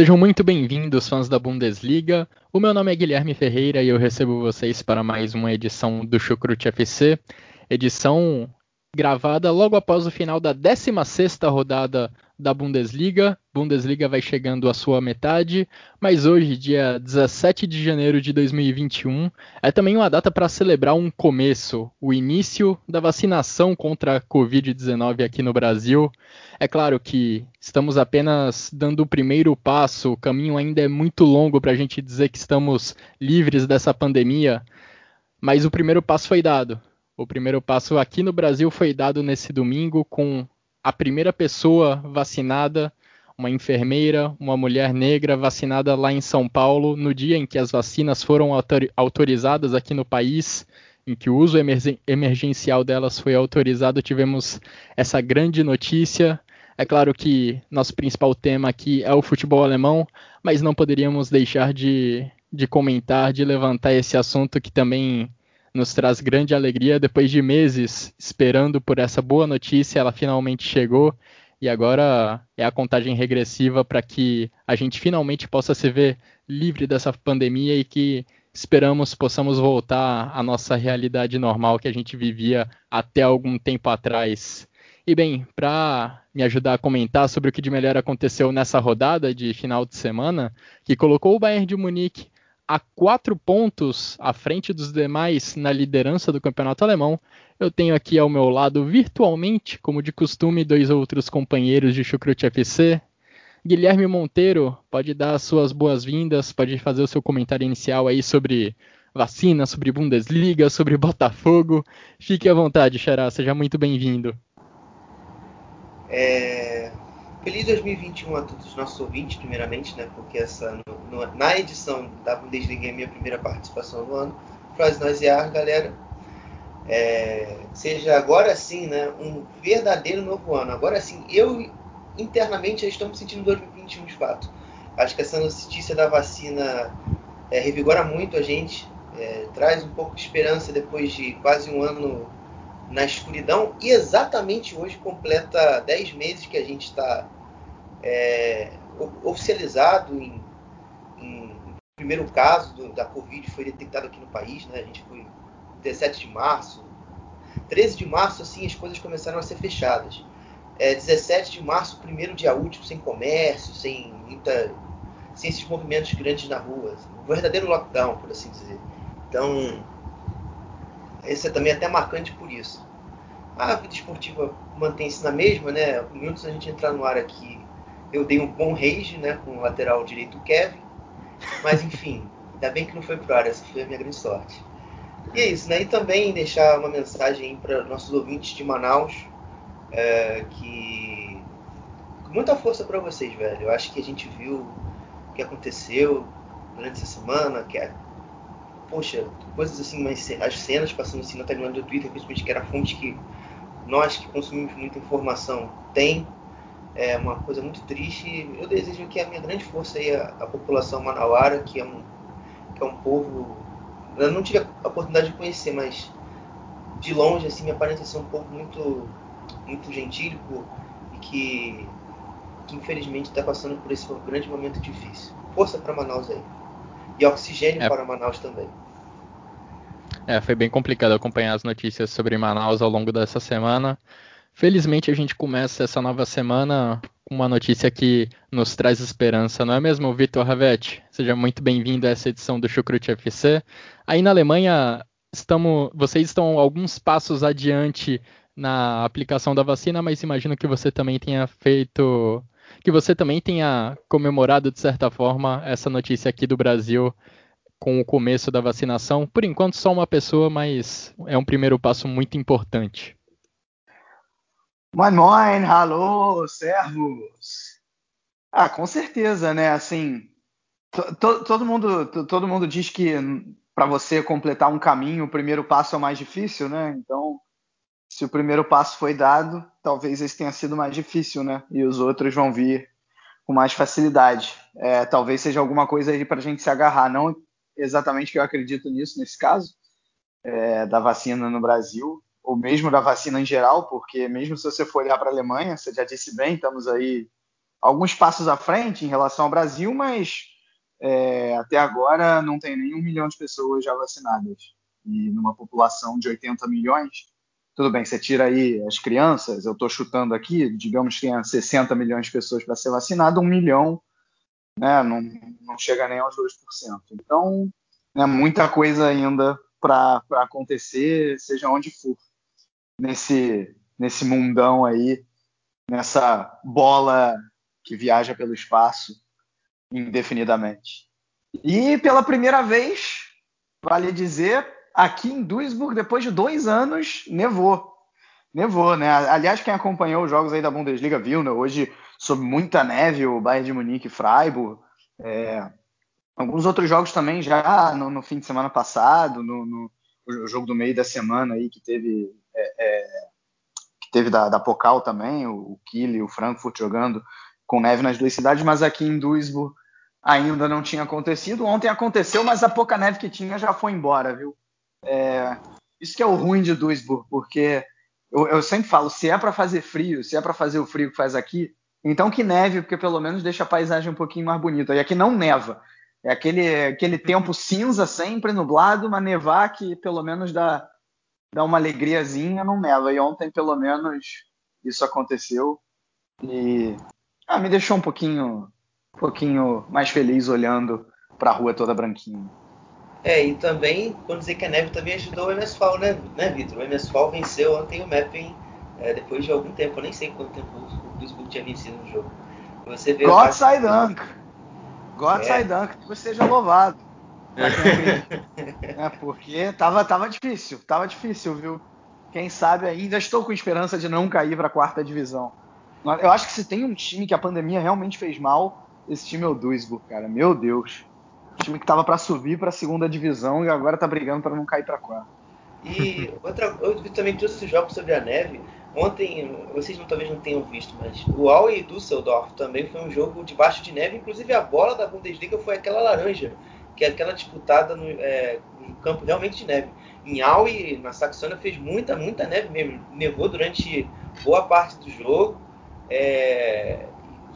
Sejam muito bem-vindos, fãs da Bundesliga. O meu nome é Guilherme Ferreira e eu recebo vocês para mais uma edição do Chucrute FC, edição gravada logo após o final da 16ª rodada da Bundesliga. Bundesliga vai chegando à sua metade, mas hoje, dia 17 de janeiro de 2021, é também uma data para celebrar um começo, o início da vacinação contra a Covid-19 aqui no Brasil. É claro que estamos apenas dando o primeiro passo, o caminho ainda é muito longo para a gente dizer que estamos livres dessa pandemia, mas o primeiro passo foi dado. O primeiro passo aqui no Brasil foi dado nesse domingo com a primeira pessoa vacinada, uma enfermeira, uma mulher negra vacinada lá em São Paulo, no dia em que as vacinas foram autorizadas aqui no país, em que o uso emergencial delas foi autorizado, tivemos essa grande notícia. É claro que nosso principal tema aqui é o futebol alemão, mas não poderíamos deixar de, de comentar, de levantar esse assunto que também nos traz grande alegria. Depois de meses esperando por essa boa notícia, ela finalmente chegou e agora é a contagem regressiva para que a gente finalmente possa se ver livre dessa pandemia e que esperamos possamos voltar à nossa realidade normal que a gente vivia até algum tempo atrás. E bem, para me ajudar a comentar sobre o que de melhor aconteceu nessa rodada de final de semana, que colocou o Bayern de Munique a quatro pontos à frente dos demais na liderança do campeonato alemão. Eu tenho aqui ao meu lado, virtualmente, como de costume, dois outros companheiros de Chucrute FC. Guilherme Monteiro, pode dar as suas boas-vindas, pode fazer o seu comentário inicial aí sobre vacina, sobre Bundesliga, sobre Botafogo. Fique à vontade, Xará, seja muito bem-vindo. É, Feliz 2021 a todos os nossos ouvintes, primeiramente, né? Porque essa no, no, na edição da Bundesliga é minha primeira participação no ano. Frasnoisiar, galera. É, seja agora sim, né? Um verdadeiro novo ano. Agora sim, eu internamente já estou me sentindo 2021 de fato. Acho que essa notícia da vacina é, revigora muito a gente, é, traz um pouco de esperança depois de quase um ano na escuridão e exatamente hoje completa 10 meses que a gente está é, oficializado em, em, o primeiro caso do, da Covid foi detectado aqui no país, né? A gente foi 17 de março, 13 de março assim as coisas começaram a ser fechadas. É, 17 de março, primeiro dia útil, sem comércio, sem muita, sem esses movimentos grandes na rua, um verdadeiro lockdown, por assim dizer. Então esse é também até marcante por isso. A vida esportiva mantém-se na mesma, né? Minutos a gente entrar no ar aqui, eu dei um bom rage, né? Com o lateral direito Kevin. Mas enfim, ainda bem que não foi pro ar, essa foi a minha grande sorte. E é isso, né? E também deixar uma mensagem para nossos ouvintes de Manaus, é, que muita força para vocês, velho. Eu acho que a gente viu o que aconteceu durante essa semana, que é poxa, coisas assim, mas as cenas passando assim na timeline do Twitter, principalmente que era a fonte que nós que consumimos muita informação tem, é uma coisa muito triste. Eu desejo que a minha grande força aí, a, a população manauara, que é um, que é um povo, eu não tive a oportunidade de conhecer, mas de longe assim me aparenta ser um povo muito, muito gentílico e que, que infelizmente está passando por esse grande momento difícil. Força para Manaus aí. E oxigênio é. para Manaus também. É, foi bem complicado acompanhar as notícias sobre Manaus ao longo dessa semana. Felizmente a gente começa essa nova semana com uma notícia que nos traz esperança, não é mesmo, Vitor Ravetti? Seja muito bem-vindo a essa edição do Chucrute FC. Aí na Alemanha, estamos, vocês estão alguns passos adiante na aplicação da vacina, mas imagino que você também tenha feito que você também tenha comemorado, de certa forma, essa notícia aqui do Brasil com o começo da vacinação. Por enquanto, só uma pessoa, mas é um primeiro passo muito importante. Moin, moin, alô, servos. Ah, com certeza, né? Assim, to, todo mundo, todo mundo diz que para você completar um caminho, o primeiro passo é o mais difícil, né? Então, se o primeiro passo foi dado, talvez esse tenha sido mais difícil, né? E os outros vão vir com mais facilidade. É, talvez seja alguma coisa aí para a gente se agarrar. Não exatamente que eu acredito nisso nesse caso, é, da vacina no Brasil, ou mesmo da vacina em geral, porque mesmo se você for olhar para a Alemanha, você já disse bem, estamos aí alguns passos à frente em relação ao Brasil, mas é, até agora não tem nem um milhão de pessoas já vacinadas. E numa população de 80 milhões, tudo bem, você tira aí as crianças, eu estou chutando aqui, digamos que tenha 60 milhões de pessoas para ser vacinado, um milhão né, não, não chega nem aos 2%. Então, é muita coisa ainda para acontecer, seja onde for, nesse, nesse mundão aí, nessa bola que viaja pelo espaço indefinidamente. E pela primeira vez, vale dizer, aqui em Duisburg, depois de dois anos, nevou. Nevou, né? Aliás, quem acompanhou os jogos aí da Bundesliga viu, né? Hoje, sob muita neve, o Bayern de Munique e Freiburg. É, alguns outros jogos também já no, no, fim de semana passado, no, no, o jogo do meio da semana aí que teve é, é, que teve da, da Pokal também, o, o Kiel e o Frankfurt jogando com neve nas duas cidades, mas aqui em Duisburg ainda não tinha acontecido. Ontem aconteceu, mas a pouca neve que tinha já foi embora, viu? É, isso que é o ruim de Duisburg, porque eu, eu sempre falo, se é para fazer frio, se é para fazer o frio que faz aqui, então que neve, porque pelo menos deixa a paisagem um pouquinho mais bonita. E aqui não neva. É aquele, aquele tempo cinza sempre, nublado, mas nevar que pelo menos dá, dá uma alegriazinha, não neva. E ontem, pelo menos, isso aconteceu. E ah, me deixou um pouquinho um pouquinho mais feliz olhando para a rua toda branquinha. É, e também, quando dizer que a neve também ajudou o MSFAL, né, né Vitor? O MSFAL venceu ontem o Mapping é, depois de algum tempo, eu nem sei quanto tempo o Duisburg tinha vencido no jogo. Você vê God sei Dank! God é. Dank, que você seja louvado. é, porque tava, tava difícil, tava difícil, viu? Quem sabe ainda estou com esperança de não cair para a quarta divisão. Eu acho que se tem um time que a pandemia realmente fez mal, esse time é o Duisburg, cara. Meu Deus. Time que tava para subir para a segunda divisão e agora tá brigando para não cair para quarta. E outra, eu vi também todos esses jogos sobre a neve. Ontem, vocês não, talvez não tenham visto, mas o Aue e Düsseldorf também foi um jogo debaixo de neve. Inclusive a bola da Bundesliga foi aquela laranja, que é aquela disputada no, é, no campo realmente de neve. Em Aue, na Saxônia, fez muita, muita neve mesmo. Nevou durante boa parte do jogo. É,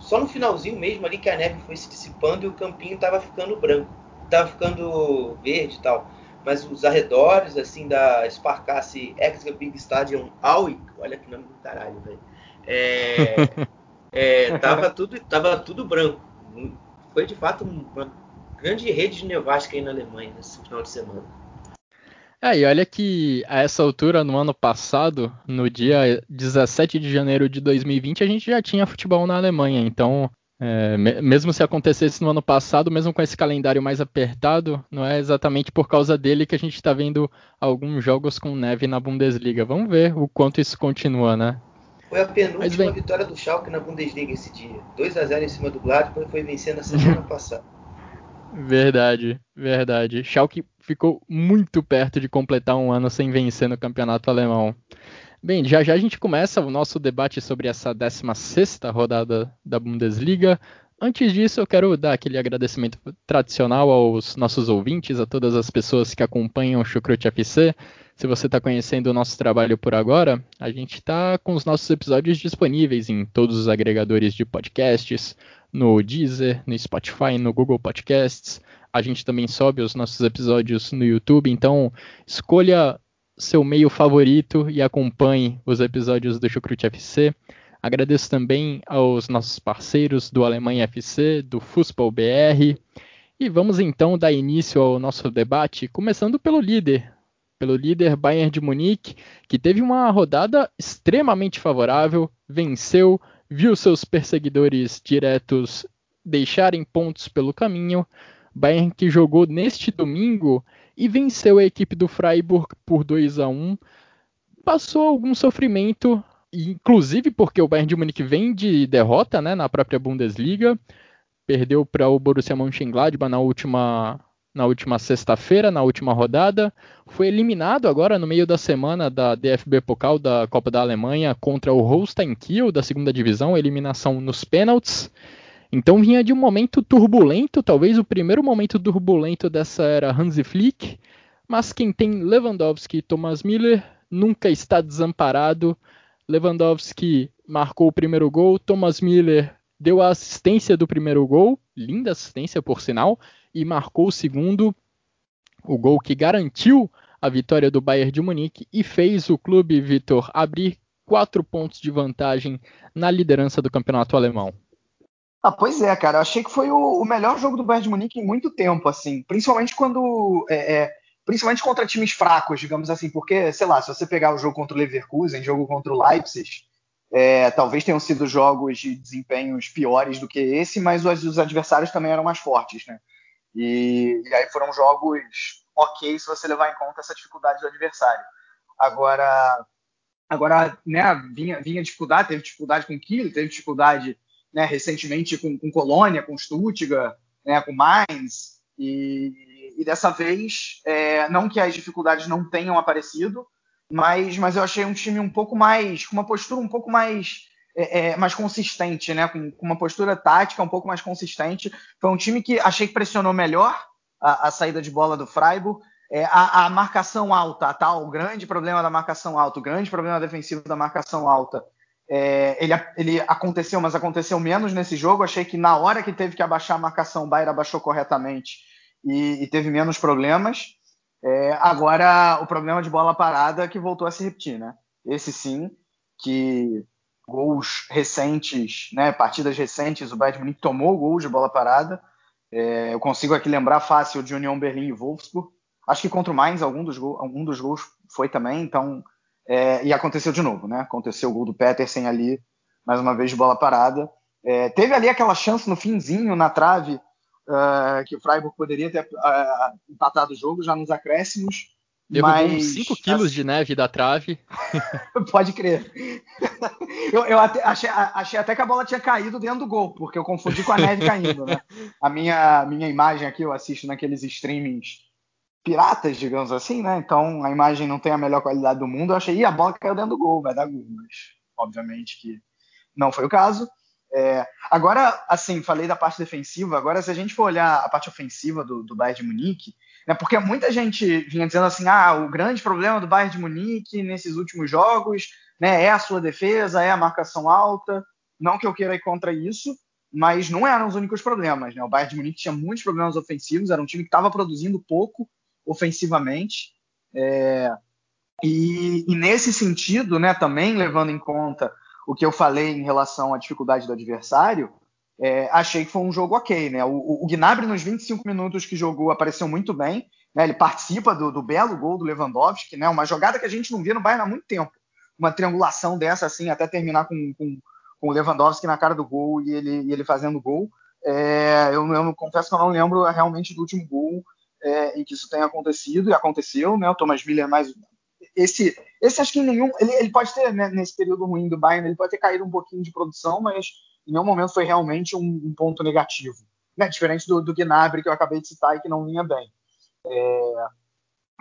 só no finalzinho mesmo ali que a neve foi se dissipando e o campinho estava ficando branco, estava ficando verde e tal. Mas os arredores, assim, da Sparkasse Extra Big Stadium Aui, olha que nome do caralho, velho. É, é, tava, tudo, tava tudo branco. Foi de fato uma grande rede de nevasca aí na Alemanha nesse final de semana. É, e olha que a essa altura, no ano passado, no dia 17 de janeiro de 2020, a gente já tinha futebol na Alemanha. Então, é, mesmo se acontecesse no ano passado, mesmo com esse calendário mais apertado, não é exatamente por causa dele que a gente está vendo alguns jogos com neve na Bundesliga. Vamos ver o quanto isso continua, né? Foi a penúltima vitória do Schalke na Bundesliga esse dia. 2 a 0 em cima do Gladbach, foi vencendo na semana passada. Verdade, verdade. Schalke ficou muito perto de completar um ano sem vencer no campeonato alemão. Bem, já já a gente começa o nosso debate sobre essa 16ª rodada da Bundesliga. Antes disso, eu quero dar aquele agradecimento tradicional aos nossos ouvintes, a todas as pessoas que acompanham o Chucrute FC. Se você está conhecendo o nosso trabalho por agora, a gente está com os nossos episódios disponíveis em todos os agregadores de podcasts, no Deezer, no Spotify, no Google Podcasts. A gente também sobe os nossos episódios no YouTube, então escolha seu meio favorito e acompanhe os episódios do Chucrute FC. Agradeço também aos nossos parceiros do Alemanha FC, do Fußball BR. E vamos então dar início ao nosso debate, começando pelo líder, pelo líder Bayern de Munique, que teve uma rodada extremamente favorável, venceu, viu seus perseguidores diretos deixarem pontos pelo caminho, Bayern que jogou neste domingo e venceu a equipe do Freiburg por 2 a 1. Passou algum sofrimento, inclusive porque o Bayern de Munique vem de derrota, né, na própria Bundesliga. Perdeu para o Borussia Mönchengladbach na última na última sexta-feira, na última rodada. Foi eliminado agora no meio da semana da DFB Pokal da Copa da Alemanha contra o Holstein Kiel da segunda divisão, eliminação nos pênaltis. Então vinha de um momento turbulento, talvez o primeiro momento turbulento dessa era Hansi Flick, mas quem tem Lewandowski e Thomas Miller nunca está desamparado. Lewandowski marcou o primeiro gol, Thomas Miller deu a assistência do primeiro gol, linda assistência por sinal, e marcou o segundo, o gol que garantiu a vitória do Bayern de Munique e fez o clube Vitor abrir quatro pontos de vantagem na liderança do campeonato alemão. Ah, pois é, cara. Eu achei que foi o, o, melhor jogo do Bayern de Munique em muito tempo, assim. Principalmente quando. É, é, principalmente contra times fracos, digamos assim. Porque, sei lá, se você pegar o jogo contra o Leverkusen, jogo contra o Leipzig, é, talvez tenham sido jogos de desempenhos piores do que esse, mas os, os adversários também eram mais fortes, né? E, e, aí foram jogos ok se você levar em conta essa dificuldade do adversário. Agora, agora né, vinha, vinha dificuldade, teve dificuldade com o Kiel, teve dificuldade né, recentemente com, com Colônia, com Stuttgart, né, com Mainz, e, e dessa vez, é, não que as dificuldades não tenham aparecido, mas, mas eu achei um time um pouco mais, com uma postura um pouco mais, é, é, mais consistente, né, com, com, uma postura tática um pouco mais consistente. Foi um time que achei que pressionou melhor a, a saída de bola do Freiburg, é, a, a, marcação alta, tá? O grande problema da marcação alta, o grande problema defensivo da marcação alta é, ele, ele, aconteceu, mas aconteceu menos nesse jogo. Achei que na hora que teve que abaixar a marcação, o Bayern abaixou corretamente e, e teve menos problemas. É, agora, o problema de bola parada que voltou a se repetir, né? Esse sim, que gols recentes, né, partidas recentes, o Bayern Munique tomou gols de bola parada. É, eu consigo aqui lembrar fácil de União Berlim e Wolfsburg. Acho que contra o Mainz algum dos, algum dos gols foi também, então é, e aconteceu de novo, né? Aconteceu o gol do Petersen ali, mais uma vez de bola parada. É, teve ali aquela chance no finzinho, na trave, uh, que o Freiburg poderia ter uh, empatado o jogo já nos acréscimos. Derrubou mas... uns 5 quilos de neve da trave. Pode crer. eu, eu até, achei, achei, até que a bola tinha caído dentro do gol, porque eu confundi com a neve caindo, né? A minha, minha imagem aqui, eu assisto naqueles streamings piratas, digamos assim, né? Então a imagem não tem a melhor qualidade do mundo. Eu achei, Ih, a bola caiu dentro do gol, vai dar gol, mas obviamente que não foi o caso. É, agora, assim, falei da parte defensiva. Agora, se a gente for olhar a parte ofensiva do, do Bayern de Munique, né, porque muita gente vinha dizendo assim: ah, o grande problema do Bayern de Munique nesses últimos jogos né, é a sua defesa, é a marcação alta. Não que eu queira ir contra isso, mas não eram os únicos problemas. Né? O Bayern de Munique tinha muitos problemas ofensivos, era um time que estava produzindo pouco ofensivamente. É, e, e, nesse sentido, né, também levando em conta o que eu falei em relação à dificuldade do adversário, é, achei que foi um jogo ok. Né? O, o, Gnabry, nos 25 minutos que jogou, apareceu muito bem. Né? Ele participa do, do, belo gol do Lewandowski, né? uma jogada que a gente não via no Bayern há muito tempo. Uma triangulação dessa, assim, até terminar com, com, com o Lewandowski na cara do gol e ele, e ele fazendo gol. É, eu, eu confesso que eu não lembro realmente do último gol é, em que isso tenha acontecido, e aconteceu, né? O Thomas Miller mais. Esse, esse acho que em nenhum. Ele, ele pode ter, né, nesse período ruim do Bayern, ele pode ter caído um pouquinho de produção, mas em nenhum momento foi realmente um, um ponto negativo. Né? Diferente do, do Gnabry, que eu acabei de citar e que não vinha bem. É,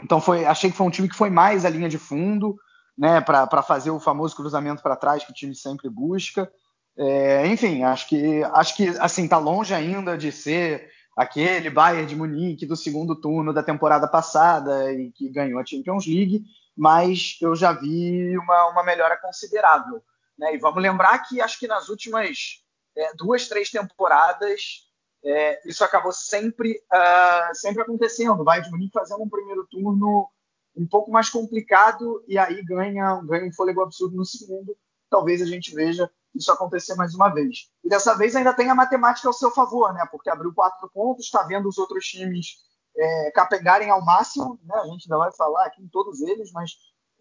então foi, achei que foi um time que foi mais a linha de fundo, né, para fazer o famoso cruzamento para trás que o time sempre busca. É, enfim, acho que acho que assim tá longe ainda de ser aquele Bayern de Munique do segundo turno da temporada passada e que ganhou a Champions League, mas eu já vi uma, uma melhora considerável. Né? E vamos lembrar que acho que nas últimas é, duas, três temporadas é, isso acabou sempre, uh, sempre acontecendo. O Bayern de Munique fazendo um primeiro turno um pouco mais complicado e aí ganha, ganha um fôlego absurdo no segundo. Talvez a gente veja isso acontecer mais uma vez. E dessa vez ainda tem a matemática ao seu favor, né? Porque abriu quatro pontos, está vendo os outros times é, capengarem ao máximo, né? A gente ainda vai falar aqui em todos eles, mas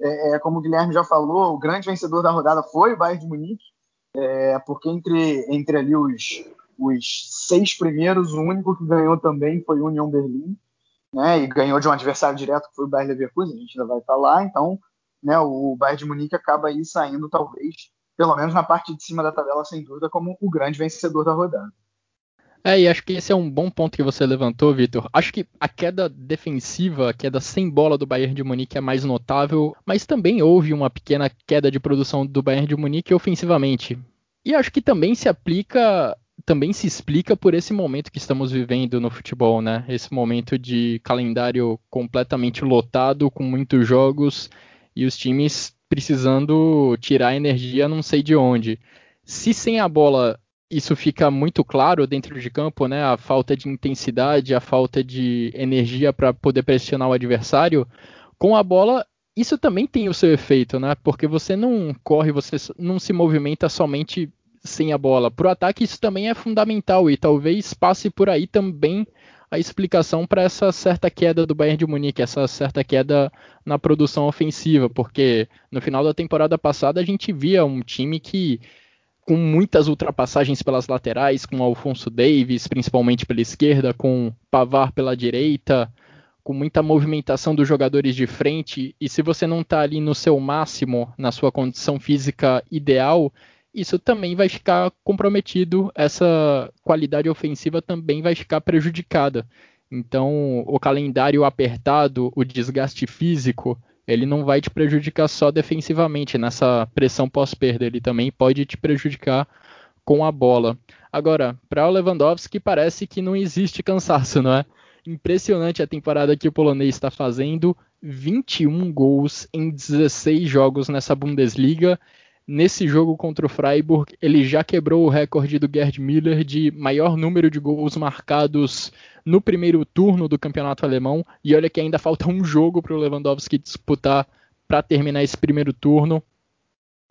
é, é, como o Guilherme já falou, o grande vencedor da rodada foi o Bayern de Munique, é, porque entre, entre ali os, os seis primeiros, o único que ganhou também foi o Union Berlim, né? E ganhou de um adversário direto que foi o Bayern Leverkusen, a gente ainda vai lá, então, né, o Bayern de Munique acaba aí saindo talvez, pelo menos na parte de cima da tabela sem dúvida, como o grande vencedor da rodada. É, e acho que esse é um bom ponto que você levantou, Vitor. Acho que a queda defensiva, a queda sem bola do Bayern de Munique é mais notável, mas também houve uma pequena queda de produção do Bayern de Munique ofensivamente. E acho que também se aplica, também se explica por esse momento que estamos vivendo no futebol, né? Esse momento de calendário completamente lotado, com muitos jogos e os times precisando tirar energia não sei de onde. Se sem a bola isso fica muito claro dentro de campo, né? A falta de intensidade, a falta de energia para poder pressionar o adversário. Com a bola, isso também tem o seu efeito, né? Porque você não corre, você não se movimenta somente sem a bola. Para o ataque, isso também é fundamental e talvez passe por aí também a explicação para essa certa queda do Bayern de Munique, essa certa queda na produção ofensiva, porque no final da temporada passada a gente via um time que com muitas ultrapassagens pelas laterais, com Alfonso Davis, principalmente pela esquerda, com Pavar pela direita, com muita movimentação dos jogadores de frente, e se você não está ali no seu máximo, na sua condição física ideal, isso também vai ficar comprometido, essa qualidade ofensiva também vai ficar prejudicada. Então, o calendário apertado, o desgaste físico, ele não vai te prejudicar só defensivamente nessa pressão pós-perda, ele também pode te prejudicar com a bola. Agora, para o Lewandowski parece que não existe cansaço, não é? Impressionante a temporada que o polonês está fazendo, 21 gols em 16 jogos nessa Bundesliga Nesse jogo contra o Freiburg, ele já quebrou o recorde do Gerd Müller de maior número de gols marcados no primeiro turno do campeonato alemão. E olha que ainda falta um jogo para o Lewandowski disputar para terminar esse primeiro turno.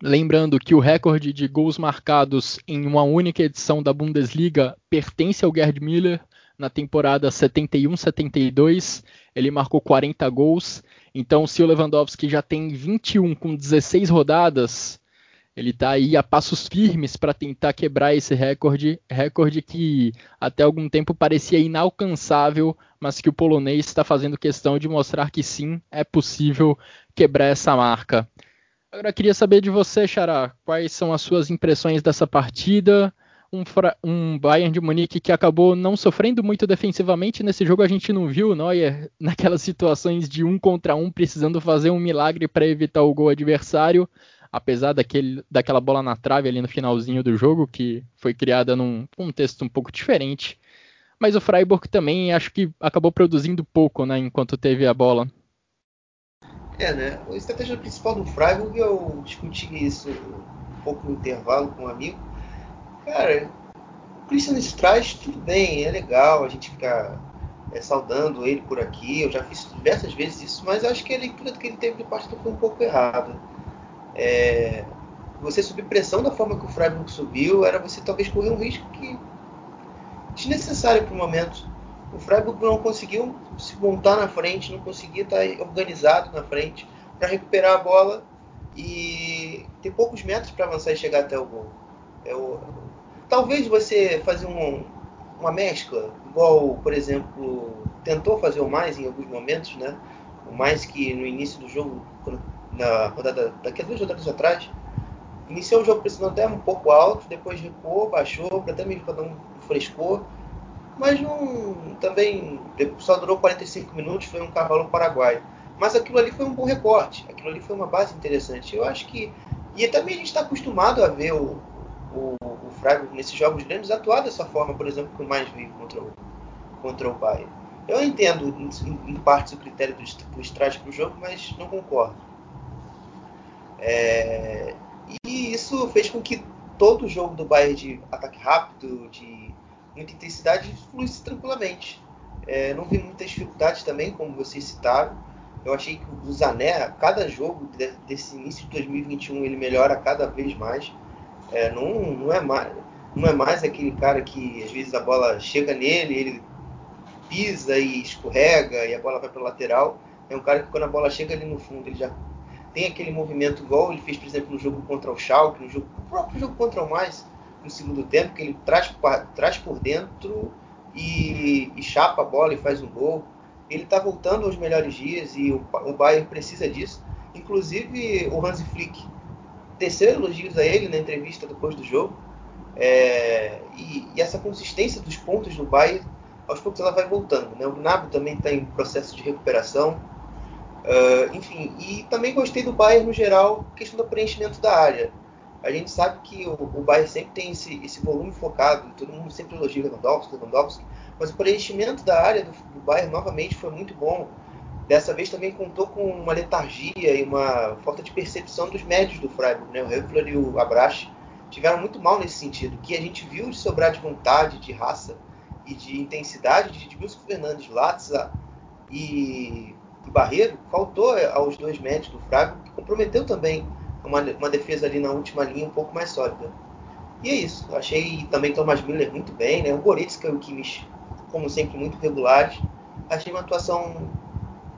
Lembrando que o recorde de gols marcados em uma única edição da Bundesliga pertence ao Gerd Müller na temporada 71-72. Ele marcou 40 gols. Então, se o Lewandowski já tem 21 com 16 rodadas, ele está aí a passos firmes para tentar quebrar esse recorde, recorde que até algum tempo parecia inalcançável, mas que o polonês está fazendo questão de mostrar que sim, é possível quebrar essa marca. Agora queria saber de você, Xará, quais são as suas impressões dessa partida? Um, um, Bayern de Munique que acabou não sofrendo muito defensivamente nesse jogo, a gente não viu o Neuer naquelas situações de um contra um, precisando fazer um milagre para evitar o gol adversário apesar daquele, daquela bola na trave ali no finalzinho do jogo, que foi criada num contexto um pouco diferente. Mas o Freiburg também acho que acabou produzindo pouco, né, enquanto teve a bola. É, né? A estratégia principal do Freiburg, eu discuti isso um pouco no intervalo com um amigo. Cara, o Christian Strauss, tudo bem, é legal a gente ficar é, saudando ele por aqui. Eu já fiz diversas vezes isso, mas acho que a leitura que ele teve de parte foi um pouco errada é, você subir pressão da forma que o Freiburg subiu, era você talvez correr um risco que desnecessário para o momento. O Freiburg não conseguiu se montar na frente, não conseguia estar organizado na frente para recuperar a bola e ter poucos metros para avançar e chegar até o gol. Eu, talvez você fazer um, uma mescla, igual, por exemplo, tentou fazer o mais em alguns momentos, né? O mais que no início do jogo, quando na rodada daqui a duas rodadas atrás. Iniciou o jogo pressionando até um pouco alto, depois recuou, baixou, até mesmo dar um frescor. Mas não, também só durou 45 minutos, foi um cavalo paraguaio. Mas aquilo ali foi um bom recorte, aquilo ali foi uma base interessante. Eu acho que. E também a gente está acostumado a ver o, o, o nesses jogos grandes atuar dessa forma, por exemplo, que o mais vive contra o, contra o Bayern. Eu entendo em, em partes o critério do, do para o jogo, mas não concordo. É, e isso fez com que todo jogo do Bayern de ataque rápido, de muita intensidade, fluísse tranquilamente. É, não vi muitas dificuldades também, como vocês citaram. Eu achei que o Zané, a cada jogo desse início de 2021, ele melhora cada vez mais. É, não, não, é mais não é mais aquele cara que às vezes a bola chega nele, ele pisa e escorrega e a bola vai para o lateral. É um cara que quando a bola chega ali no fundo, ele já tem aquele movimento igual ele fez, por exemplo, no jogo contra o Schalke, no, jogo, no próprio jogo contra o Mais, no segundo tempo, que ele traz, traz por dentro e, e chapa a bola e faz um gol. Ele está voltando aos melhores dias e o, o Bayern precisa disso. Inclusive o Hansi Flick teceu elogios a ele na entrevista depois do jogo. É, e, e, essa consistência dos pontos do Bayern, aos poucos ela vai voltando. Né? O Gnabry também está em processo de recuperação. Uh, enfim, e também gostei do Bayern no geral, questão do preenchimento da área. A gente sabe que o, o Bayern sempre tem esse, esse volume focado, todo mundo sempre elogia Lewandowski, Lewandowski, mas o preenchimento da área do, do Bayern novamente foi muito bom. Dessa vez também contou com uma letargia e uma falta de percepção dos médios do Freiburg. Né? O Höfler e o Abrache tiveram muito mal nesse sentido. que a gente viu de sobrar de vontade, de raça e de intensidade de Wilson Fernandes, Latza e, e Barreiro, faltou aos dois médios do Freiburg, que comprometeu também uma, uma defesa ali na última linha um pouco mais sólida. E é isso. Achei também Thomas Miller muito bem, né? O Goretzka e o Kimmich, como sempre, muito regulares. Achei uma atuação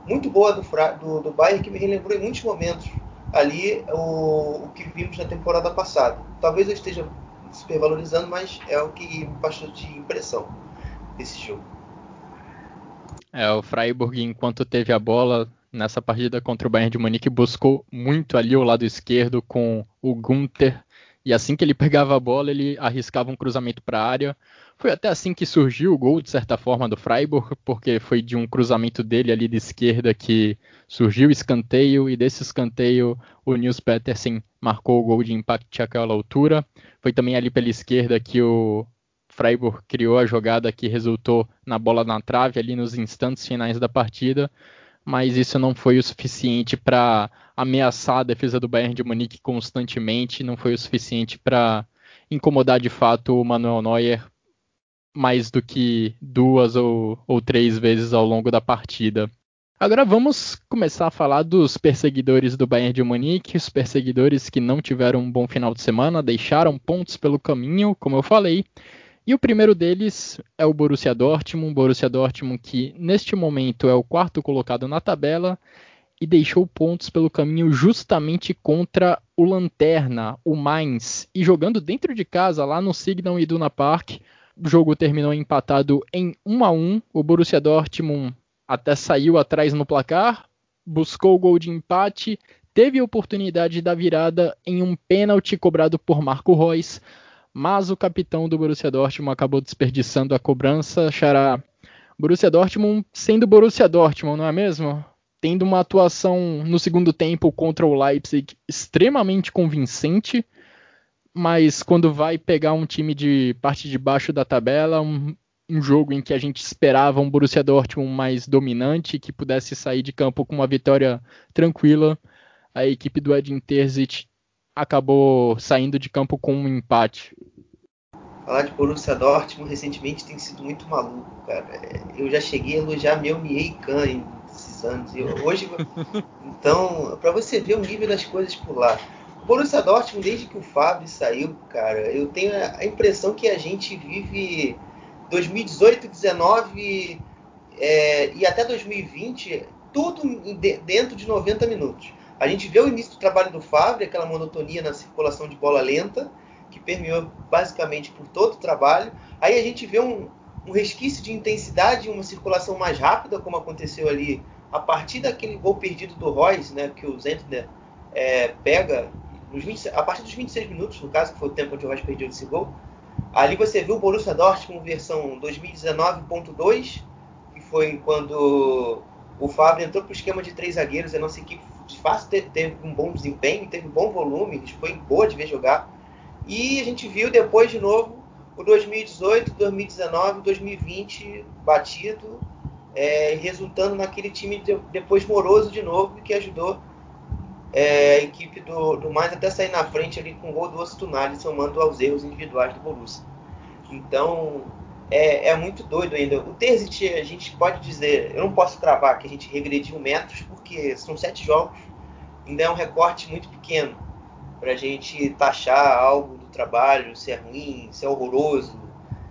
muito boa do, do, do Bayern que me relembrou em muitos momentos ali o, o que vimos na temporada passada. Talvez eu esteja supervalorizando, mas é o que me passou de impressão desse jogo. É, o Freiburg, enquanto teve a bola, nessa partida contra o Bayern de Munique buscou muito ali o lado esquerdo com o Gunther e assim que ele pegava a bola ele arriscava um cruzamento para a área. Foi até assim que surgiu o gol de certa forma do Freiburg, porque foi de um cruzamento dele ali de esquerda que surgiu o escanteio e desse escanteio o Nils Petersen marcou o gol de empate àquela altura. Foi também ali pela esquerda que o Freiburg criou a jogada que resultou na bola na trave ali nos instantes finais da partida mas isso não foi o suficiente para ameaçar a defesa do Bayern de Munique constantemente, não foi o suficiente para incomodar de fato o Manuel Neuer mais do que duas ou, ou três vezes ao longo da partida. Agora vamos começar a falar dos perseguidores do Bayern de Munique, os perseguidores que não tiveram um bom final de semana, deixaram pontos pelo caminho, como eu falei, e o primeiro deles é o Borussia Dortmund, Borussia Dortmund que neste momento é o quarto colocado na tabela e deixou pontos pelo caminho justamente contra o Lanterna, o Mainz, e jogando dentro de casa lá no Signal Iduna Park. O jogo terminou empatado em 1 a 1. O Borussia Dortmund até saiu atrás no placar, buscou o gol de empate, teve a oportunidade da virada em um pênalti cobrado por Marco Reus, mas o capitão do Borussia Dortmund acabou desperdiçando a cobrança. Xará, Borussia Dortmund sendo Borussia Dortmund, não é mesmo? Tendo uma atuação no segundo tempo contra o Leipzig extremamente convincente, mas quando vai pegar um time de parte de baixo da tabela, um, um jogo em que a gente esperava um Borussia Dortmund mais dominante, que pudesse sair de campo com uma vitória tranquila, a equipe do Edin Terzic acabou saindo de campo com um empate. Falar de Borussia Dortmund recentemente tem sido muito maluco, cara. Eu já cheguei a elogiar meu Miei Khan esses anos. E hoje, então, para você ver o nível das coisas por lá. O Borussia Dortmund, desde que o Fábio saiu, cara, eu tenho a impressão que a gente vive 2018, 2019 é, e até 2020 tudo dentro de 90 minutos. A gente vê o início do trabalho do Favre, aquela monotonia na circulação de bola lenta, que permeou basicamente por todo o trabalho. Aí a gente vê um, um resquício de intensidade, uma circulação mais rápida, como aconteceu ali a partir daquele gol perdido do Royce, né, que o Zentner é, pega 20, a partir dos 26 minutos, no caso, que foi o tempo onde o Royce perdeu esse gol. Ali você viu o Borussia Dortmund versão 2019.2, que foi quando o Fábio entrou para o esquema de três zagueiros, a nossa equipe fácil teve um bom desempenho, teve um bom volume, foi boa de ver jogar. E a gente viu depois de novo o 2018, 2019, 2020 batido, é, resultando naquele time de, depois moroso de novo, que ajudou é, a equipe do, do Mais até sair na frente ali com o gol do Ostunali, somando aos erros individuais do Borussia. Então, é, é, muito doido ainda. O Terzic, a gente pode dizer, eu não posso cravar que a gente regrediu metros, porque são sete jogos, ainda é um recorte muito pequeno para a gente taxar algo do trabalho, se é ruim, se é horroroso,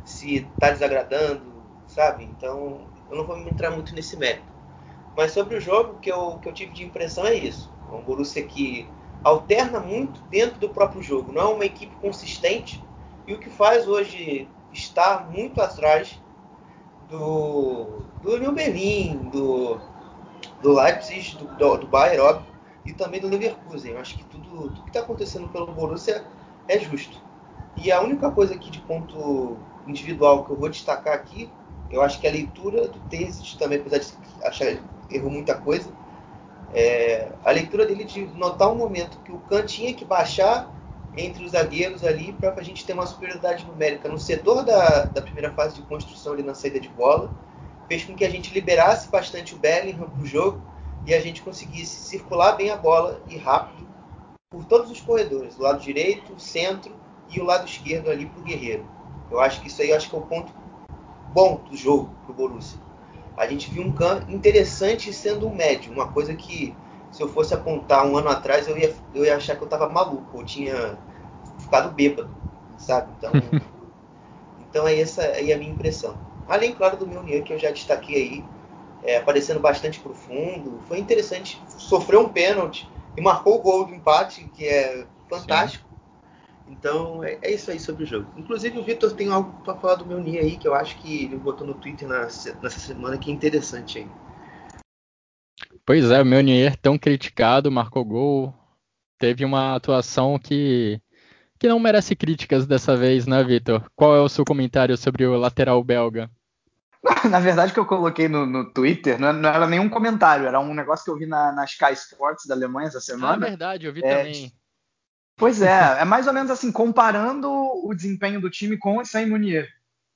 se está desagradando, sabe? Então, eu não vou entrar muito nesse mérito. Mas sobre o jogo, que eu, que eu tive de impressão é isso. É um Borussia que alterna muito dentro do próprio jogo. Não é uma equipe consistente, e o que faz hoje estar muito atrás do, do Union Berlin, do, do Leipzig, do, do, do Bayern, óbvio, e também do Leverkusen. Eu acho que tudo, tudo que está acontecendo pelo Borussia é justo. E a única coisa aqui de ponto individual que eu vou destacar aqui, eu acho que a leitura do Terzic também, apesar de achar que errou muita coisa, é, a leitura dele de notar um momento que o Kahn tinha que baixar entre os zagueiros ali para a gente ter uma superioridade numérica no setor da, da primeira fase de construção ali na saída de bola, fez com que a gente liberasse bastante o Bellingham para o jogo e a gente conseguisse circular bem a bola e rápido por todos os corredores, o lado direito, o centro e o lado esquerdo ali para o Guerreiro. Eu acho que isso aí acho que é o ponto bom do jogo para o Borussia. A gente viu um Kahn interessante sendo um médio, uma coisa que se eu fosse apontar um ano atrás, eu ia, eu ia achar que eu tava maluco, eu tinha ficado bêbado, sabe? Então, então é essa aí a minha impressão. Além, claro, do meu Nian, que eu já destaquei aí, é, aparecendo bastante profundo. Foi interessante, sofreu um pênalti e marcou o gol do empate, que é fantástico. Sim. Então é, é, isso aí sobre o jogo. Inclusive o Vitor tem algo para falar do meu Nia aí, que eu acho que ele botou no Twitter nessa, nessa semana, que é interessante aí. Pois é, o Meunier tão criticado, marcou gol, teve uma atuação que, que não merece críticas dessa vez, né, Vitor? Qual é o seu comentário sobre o lateral belga? Na verdade, que eu coloquei no, no Twitter não, não, era nenhum comentário, era um negócio que eu vi na, na Sky Sports da Alemanha essa semana. Ah, verdade, eu vi é, também. Pois é, é mais ou menos assim, comparando o desempenho do time com o sem Munier.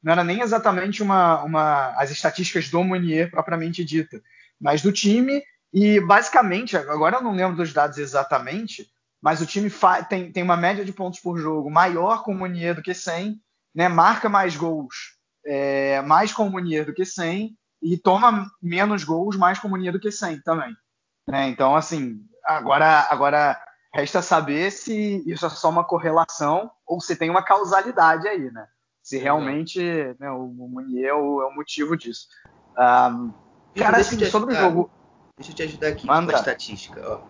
Não era nem exatamente uma, uma, as estatísticas do Munier propriamente dita, mas do time e basicamente, agora eu não lembro dos dados exatamente, mas o time tem, tem uma média de pontos por jogo maior com o Munier do que sem, né? marca mais gols é, mais com o Munier do que sem, e toma menos gols mais com o Munier do que sem também. Né? Então, assim, agora, agora resta saber se isso é só uma correlação ou se tem uma causalidade aí, né? Se realmente né, o Munier é o, é motivo disso. Um, cara, assim, sobre o jogo. Deixa eu te ajudar aqui Manda. com a estatística. Ó.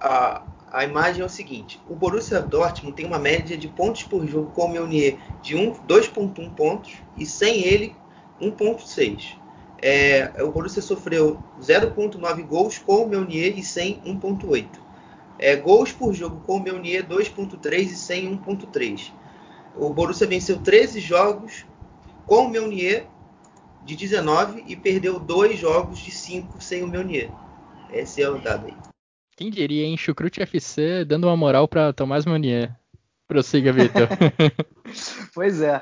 A, a imagem é o seguinte: o Borussia Dortmund tem uma média de pontos por jogo com o Meunier de 2,1 pontos e sem ele 1,6. É, o Borussia sofreu 0,9 gols com o Meunier e sem 1,8. É, gols por jogo com o Meunier 2,3 e sem 1,3. O Borussia venceu 13 jogos com o Meunier de 19 e perdeu dois jogos de 5 sem o Meunier. Esse é o dado aí. Quem diria, hein? Chucrute FC dando uma moral para Tomás Meunier. Prossiga, Vitor. pois é.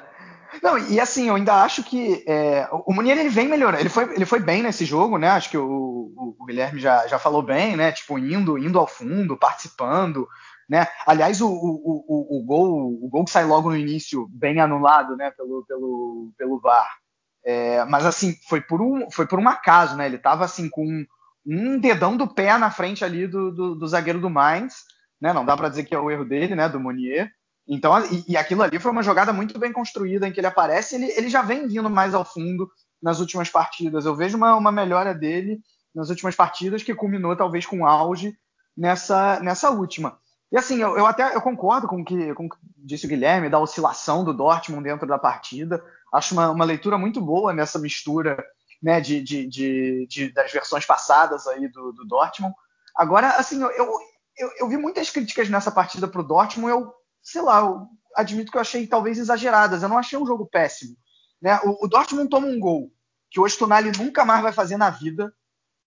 Não, e assim, eu ainda acho que é, o Munier ele vem melhorando. Ele foi, ele foi bem nesse jogo, né? Acho que o, o, o, Guilherme já, já falou bem, né? Tipo, indo, indo ao fundo, participando, né? Aliás, o, o, o, o, gol, o gol que sai logo no início, bem anulado, né? Pelo, pelo, pelo VAR. É, mas assim, foi por um, foi por um acaso, né? Ele estava assim com um dedão do pé na frente ali do, do, do zagueiro do Mainz, né? Não dá para dizer que é o erro dele, né? Do Monier. Então, e, e, aquilo ali foi uma jogada muito bem construída em que ele aparece. Ele, ele já vem vindo mais ao fundo nas últimas partidas. Eu vejo uma, uma melhora dele nas últimas partidas que culminou talvez com auge nessa, nessa última. E assim, eu, eu até eu concordo com o que, com que disse o Guilherme da oscilação do Dortmund dentro da partida. Acho uma, uma leitura muito boa nessa mistura né, de, de, de, de das versões passadas aí do, do Dortmund. Agora, assim, eu, eu, eu, vi muitas críticas nessa partida para o Dortmund. Eu, sei lá, eu admito que eu achei talvez exageradas. Eu não achei um jogo péssimo. Né? O, o Dortmund toma um gol que o Ostunali nunca mais vai fazer na vida.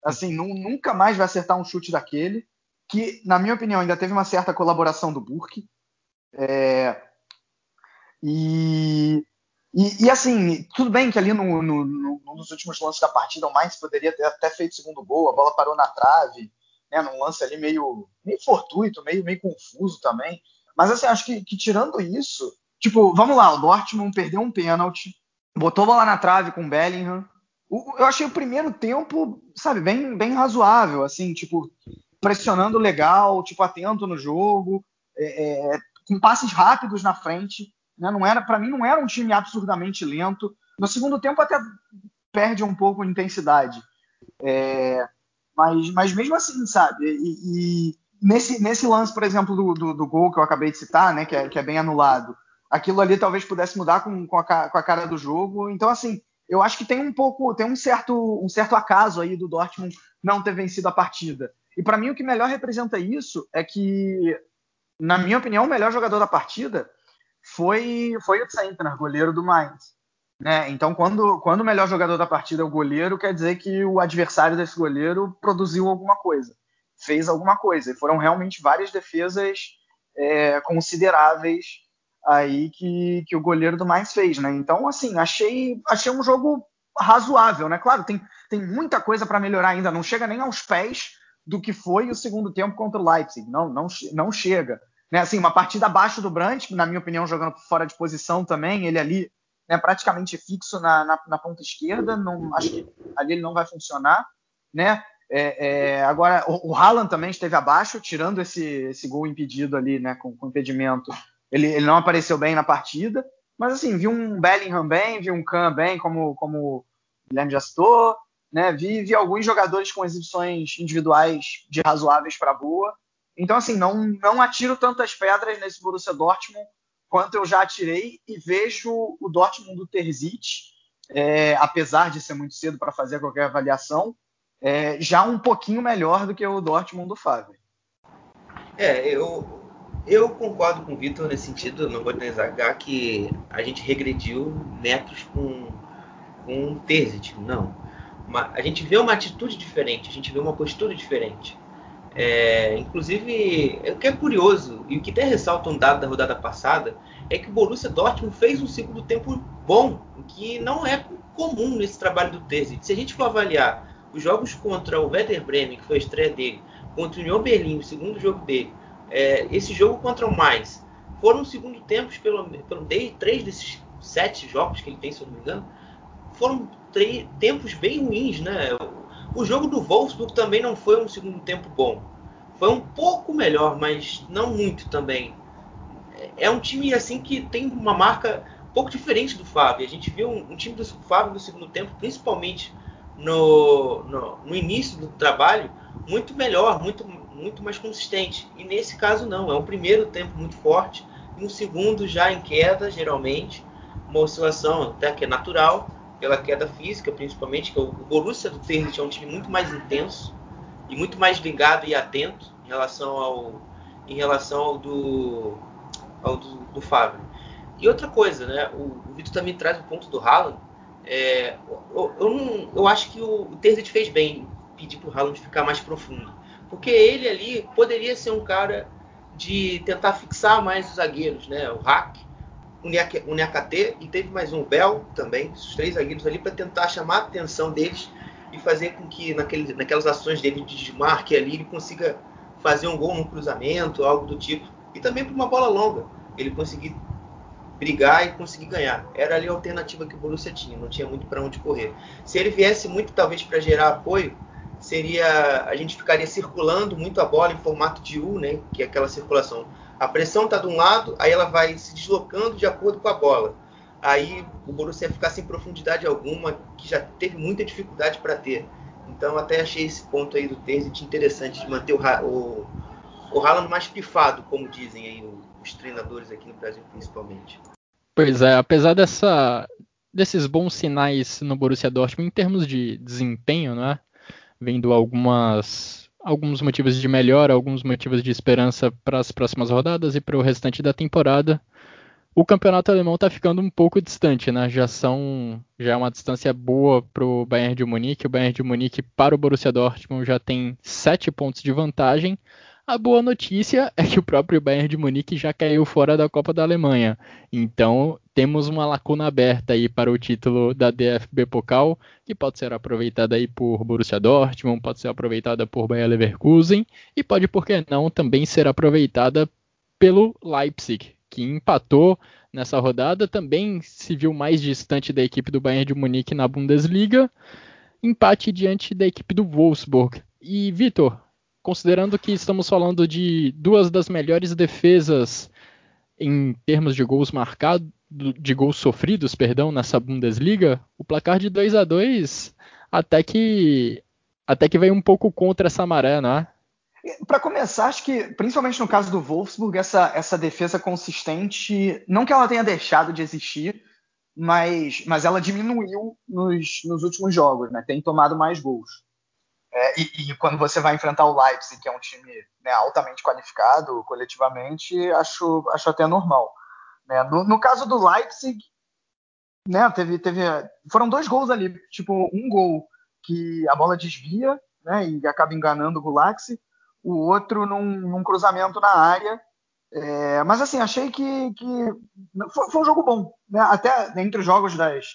Assim, nunca mais vai acertar um chute daquele. Que, na minha opinião, ainda teve uma certa colaboração do Burke. É, e, e, e, assim, tudo bem que ali no, no, no, nos últimos lances da partida o Mainz poderia ter até feito segundo gol, a bola parou na trave, né, num lance ali meio, meio fortuito, meio, meio confuso também. Mas assim, acho que, que tirando isso, tipo, vamos lá, o Dortmund perdeu um pênalti, botou a bola na trave com o Bellingham. O, eu achei o primeiro tempo, sabe, bem, bem razoável, assim, tipo, pressionando legal, tipo, atento no jogo, é, é, com passes rápidos na frente. Né? Não era, para mim, não era um time absurdamente lento. No segundo tempo até perde um pouco de intensidade. É, mas, mas mesmo assim, sabe? E, e, nesse, nesse lance, por exemplo, do, do, do, gol que eu acabei de citar, né, que é, que é bem anulado, aquilo ali talvez pudesse mudar com, com, a, com a cara do jogo. Então, assim, eu acho que tem um pouco, tem um certo, um certo acaso aí do Dortmund não ter vencido a partida. E para mim o que melhor representa isso é que, na minha opinião, o melhor jogador da partida foi foi o Sentner, goleiro do Mainz. Né? Então, quando, quando o melhor jogador da partida é o goleiro, quer dizer que o adversário desse goleiro produziu alguma coisa, fez alguma coisa. E foram realmente várias defesas é, consideráveis aí que, que o goleiro do Mainz fez, né? Então, assim, achei, achei um jogo razoável, né? Claro, tem, tem muita coisa para melhorar ainda, não chega nem aos pés do que foi o segundo tempo contra o Leipzig, não, não, não chega. Né? Assim, uma partida abaixo do Brandt, na minha opinião, jogando fora de posição também, ele ali né, praticamente fixo na, na, na, ponta esquerda, não, acho que ali ele não vai funcionar, né? É, é, agora, o, o Haaland também esteve abaixo, tirando esse, esse gol impedido ali, né, com, com impedimento. Ele, ele não apareceu bem na partida, mas assim, vi um Bellingham bem, vi um Kahn bem, como, como o Guilherme já citou, né? Vi, vi alguns jogadores com exibições individuais de razoáveis para boa. Então, assim, não, não atiro tantas pedras nesse Borussia Dortmund quanto eu já atirei e vejo o Dortmund do Terzic, é, apesar de ser muito cedo para fazer qualquer avaliação, é, já um pouquinho melhor do que o Dortmund do Favre. É, eu, eu concordo com o Vitor nesse sentido, não vou negar que a gente regrediu metros com, com o Terzic, não. Uma, a gente vê uma atitude diferente, a gente vê uma postura diferente. É, inclusive, o que é curioso, e o que até ressalta um dado da rodada passada, é que o Borussia Dortmund fez um segundo tempo bom, que não é comum nesse trabalho do Terzic. Se a gente for avaliar os jogos contra o Werder Bremen, que foi a estreia dele, contra o Union Berlim, o segundo jogo dele, é, esse jogo contra o Mais foram segundo tempos, pelo, pelo três desses sete jogos que ele tem, se eu não me engano, foram tempos bem ruins, né? O jogo do Wolfsburg também não foi um segundo tempo bom. Foi um pouco melhor, mas não muito também. É um time assim que tem uma marca um pouco diferente do Fábio. A gente viu um, um time do Fábio no segundo tempo, principalmente no, no, no início do trabalho, muito melhor, muito muito mais consistente. E nesse caso não, é um primeiro tempo muito forte e um segundo já em queda, geralmente, uma oscilação até que é natural, pela queda física, principalmente, que o Borussia do Terzic é um time muito mais intenso e muito mais ligado e atento em relação ao em relação ao do ao do, do Fábio. E outra coisa, né? O, o Vitor também traz o ponto do Haaland. É, eu, eu, não, eu acho que o, o Terzic fez bem pedir para o Haaland ficar mais profundo. Porque ele ali poderia ser um cara de tentar fixar mais os zagueiros, né? O Hack, o Niakate e teve mais um, o Bell também, os três zagueiros ali para tentar chamar a atenção deles e fazer com que naquele, naquelas ações dele de desmarque ali ele consiga fazer um gol no cruzamento, algo do tipo. E também para uma bola longa, ele conseguir brigar e conseguir ganhar. Era ali a alternativa que o Borussia tinha, não tinha muito para onde correr. Se ele viesse muito talvez para gerar apoio, seria a gente ficaria circulando muito a bola em formato de U, né, que é aquela circulação. A pressão está de um lado, aí ela vai se deslocando de acordo com a bola. Aí o Borussia ia ficar sem profundidade alguma, que já teve muita dificuldade para ter. Então até achei esse ponto aí do Terzic interessante de manter o, o, o Haaland mais pifado, como dizem aí os treinadores aqui no Brasil principalmente. Pois é, apesar dessa, desses bons sinais no Borussia Dortmund em termos de desempenho, não é? vendo algumas alguns motivos de melhora, alguns motivos de esperança para as próximas rodadas e para o restante da temporada. O campeonato alemão está ficando um pouco distante, né? Já são já é uma distância boa para o Bayern de Munique. O Bayern de Munique para o Borussia Dortmund já tem sete pontos de vantagem. A boa notícia é que o próprio Bayern de Munique já caiu fora da Copa da Alemanha. Então, temos uma lacuna aberta aí para o título da DFB Pokal, que pode ser aproveitada aí por Borussia Dortmund, pode ser aproveitada por Bayer Leverkusen e pode, por que não, também ser aproveitada pelo Leipzig, que empatou nessa rodada, também se viu mais distante da equipe do Bayern de Munique na Bundesliga, empate diante da equipe do Wolfsburg. E Vitor, considerando que estamos falando de duas das melhores defesas em termos de gols marcados, de gols sofridos, perdão, nessa Bundesliga, o placar de 2 a 2 até que até que veio um pouco contra essa maré, não é? Para começar, acho que, principalmente no caso do Wolfsburg, essa, essa defesa consistente, não que ela tenha deixado de existir, mas, mas ela diminuiu nos, nos últimos jogos, né? Tem tomado mais gols. É, e, e, quando você vai enfrentar o Leipzig, que é um time né, altamente qualificado coletivamente, acho, acho até normal. Né? No, no, caso do Leipzig, né, teve, teve, foram dois gols ali, tipo um gol que a bola desvia né, e acaba enganando o Gulaxi, o outro num, num cruzamento na área. É, mas assim, achei que, que foi, foi, um jogo bom. Né? Até entre os jogos das,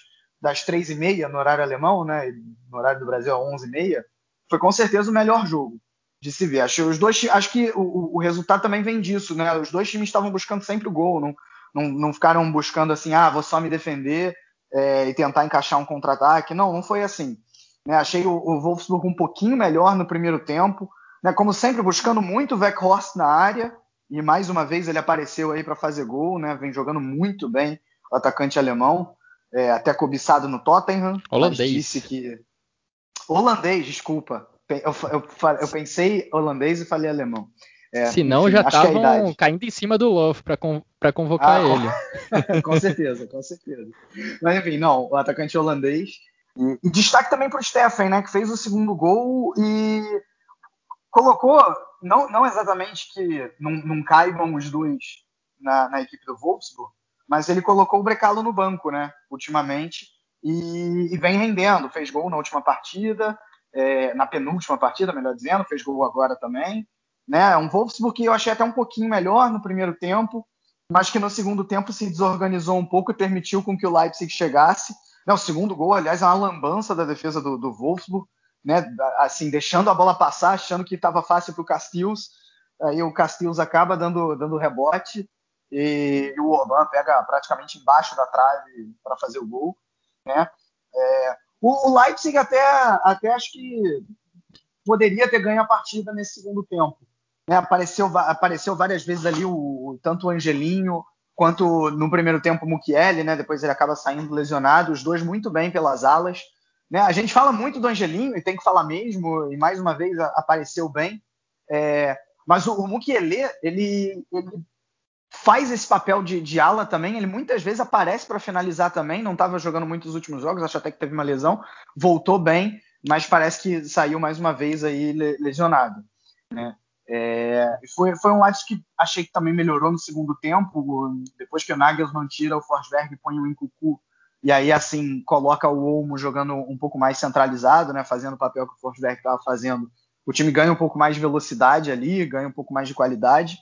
das três e meia no horário alemão, né, no horário do Brasil às onze e meia, foi com certeza o melhor jogo de se ver. Acho, os dois, acho que o, o resultado também vem disso. Né? Os dois times estavam buscando sempre o gol, não, não, não ficaram buscando assim, ah, vou só me defender é, e tentar encaixar um contra-ataque. Não, não foi assim. Né? Achei o, o Wolfsburg um pouquinho melhor no primeiro tempo, né? como sempre buscando muito o Weghorst na área, e mais uma vez ele apareceu aí para fazer gol, né? vem jogando muito bem o atacante alemão, é, até cobiçado no Tottenham. Holandês. Disse que... Holandês, desculpa. Eu, eu, eu pensei holandês e falei alemão. É, Senão enfim, já estavam caindo em cima do Love para convocar ah, ele. com certeza, com certeza. Mas enfim, não, o atacante holandês. E, e destaque também para o Steffen, né, que fez o segundo gol e colocou, não, não exatamente que não, não caibam os dois na, na, equipe do Wolfsburg, mas ele colocou o Brecalo no banco, né, ultimamente, e, e vem rendendo. Fez gol na última partida, é, na penúltima partida, melhor dizendo, fez gol agora também. Né? Um Wolfsburg que eu achei até um pouquinho melhor no primeiro tempo, mas que no segundo tempo se desorganizou um pouco e permitiu com que o Leipzig chegasse. Não, o segundo gol, aliás, é uma lambança da defesa do, do Wolfsburg, né? assim, deixando a bola passar, achando que estava fácil para o Castiles. Aí o Castiles acaba dando, dando rebote e o Orban pega praticamente embaixo da trave para fazer o gol. Né? É, o, o Leipzig até, até acho que poderia ter ganho a partida nesse segundo tempo. Né? Apareceu, apareceu várias vezes ali o, tanto o Angelinho quanto no primeiro tempo o Mukiele, né? Depois ele acaba saindo lesionado, os dois muito bem pelas alas. Né? A gente fala muito do Angelinho e tem que falar mesmo, e mais uma vez apareceu bem. É, mas o, o Mukiele, ele, ele faz esse papel de, de, ala também. Ele muitas vezes aparece para finalizar também. Não estava jogando muito nos últimos jogos, acho até que teve uma lesão. Voltou bem, mas parece que saiu mais uma vez aí lesionado. Né? É, foi, foi um Leipzig que achei que também melhorou no segundo tempo, depois que o Nagelsmann tira o Forsberg e põe o Incucu, e aí assim coloca o Olmo jogando um pouco mais centralizado, né, fazendo o papel que o Forsberg estava fazendo. O time ganha um pouco mais de velocidade ali, ganha um pouco mais de qualidade,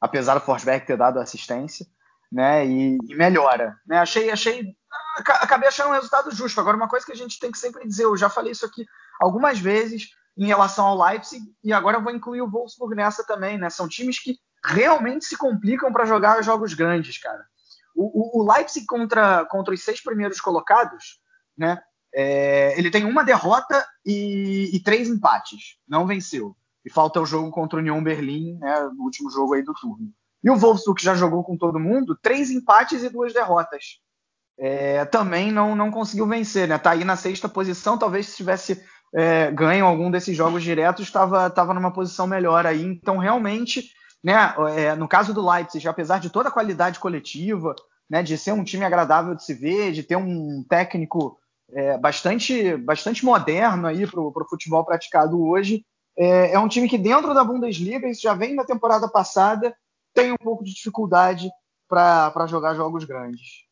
apesar do Forsberg ter dado assistência, né, e, e melhora. Né, achei, achei, acabei achando um resultado justo. Agora uma coisa que a gente tem que sempre dizer, eu já falei isso aqui algumas vezes, em relação ao Leipzig, e agora eu vou incluir o Wolfsburg nessa também, né? São times que realmente se complicam para jogar jogos grandes, cara. O, o, o, Leipzig contra, contra os seis primeiros colocados, né? É, ele tem uma derrota e, e, três empates, não venceu. E falta o jogo contra o Union Berlim, né, no último jogo aí do turno. E o Wolfsburg já jogou com todo mundo, três empates e duas derrotas. É, também não, não conseguiu vencer, né? Tá aí na sexta posição, talvez se tivesse é, ganham algum desses jogos diretos, estava tava numa posição melhor aí. Então, realmente, né, é, no caso do Leipzig, apesar de toda a qualidade coletiva, né, de ser um time agradável de se ver, de ter um técnico é, bastante, bastante moderno aí para o futebol praticado hoje, é, é, um time que dentro da Bundesliga, isso já vem na temporada passada, tem um pouco de dificuldade para jogar jogos grandes.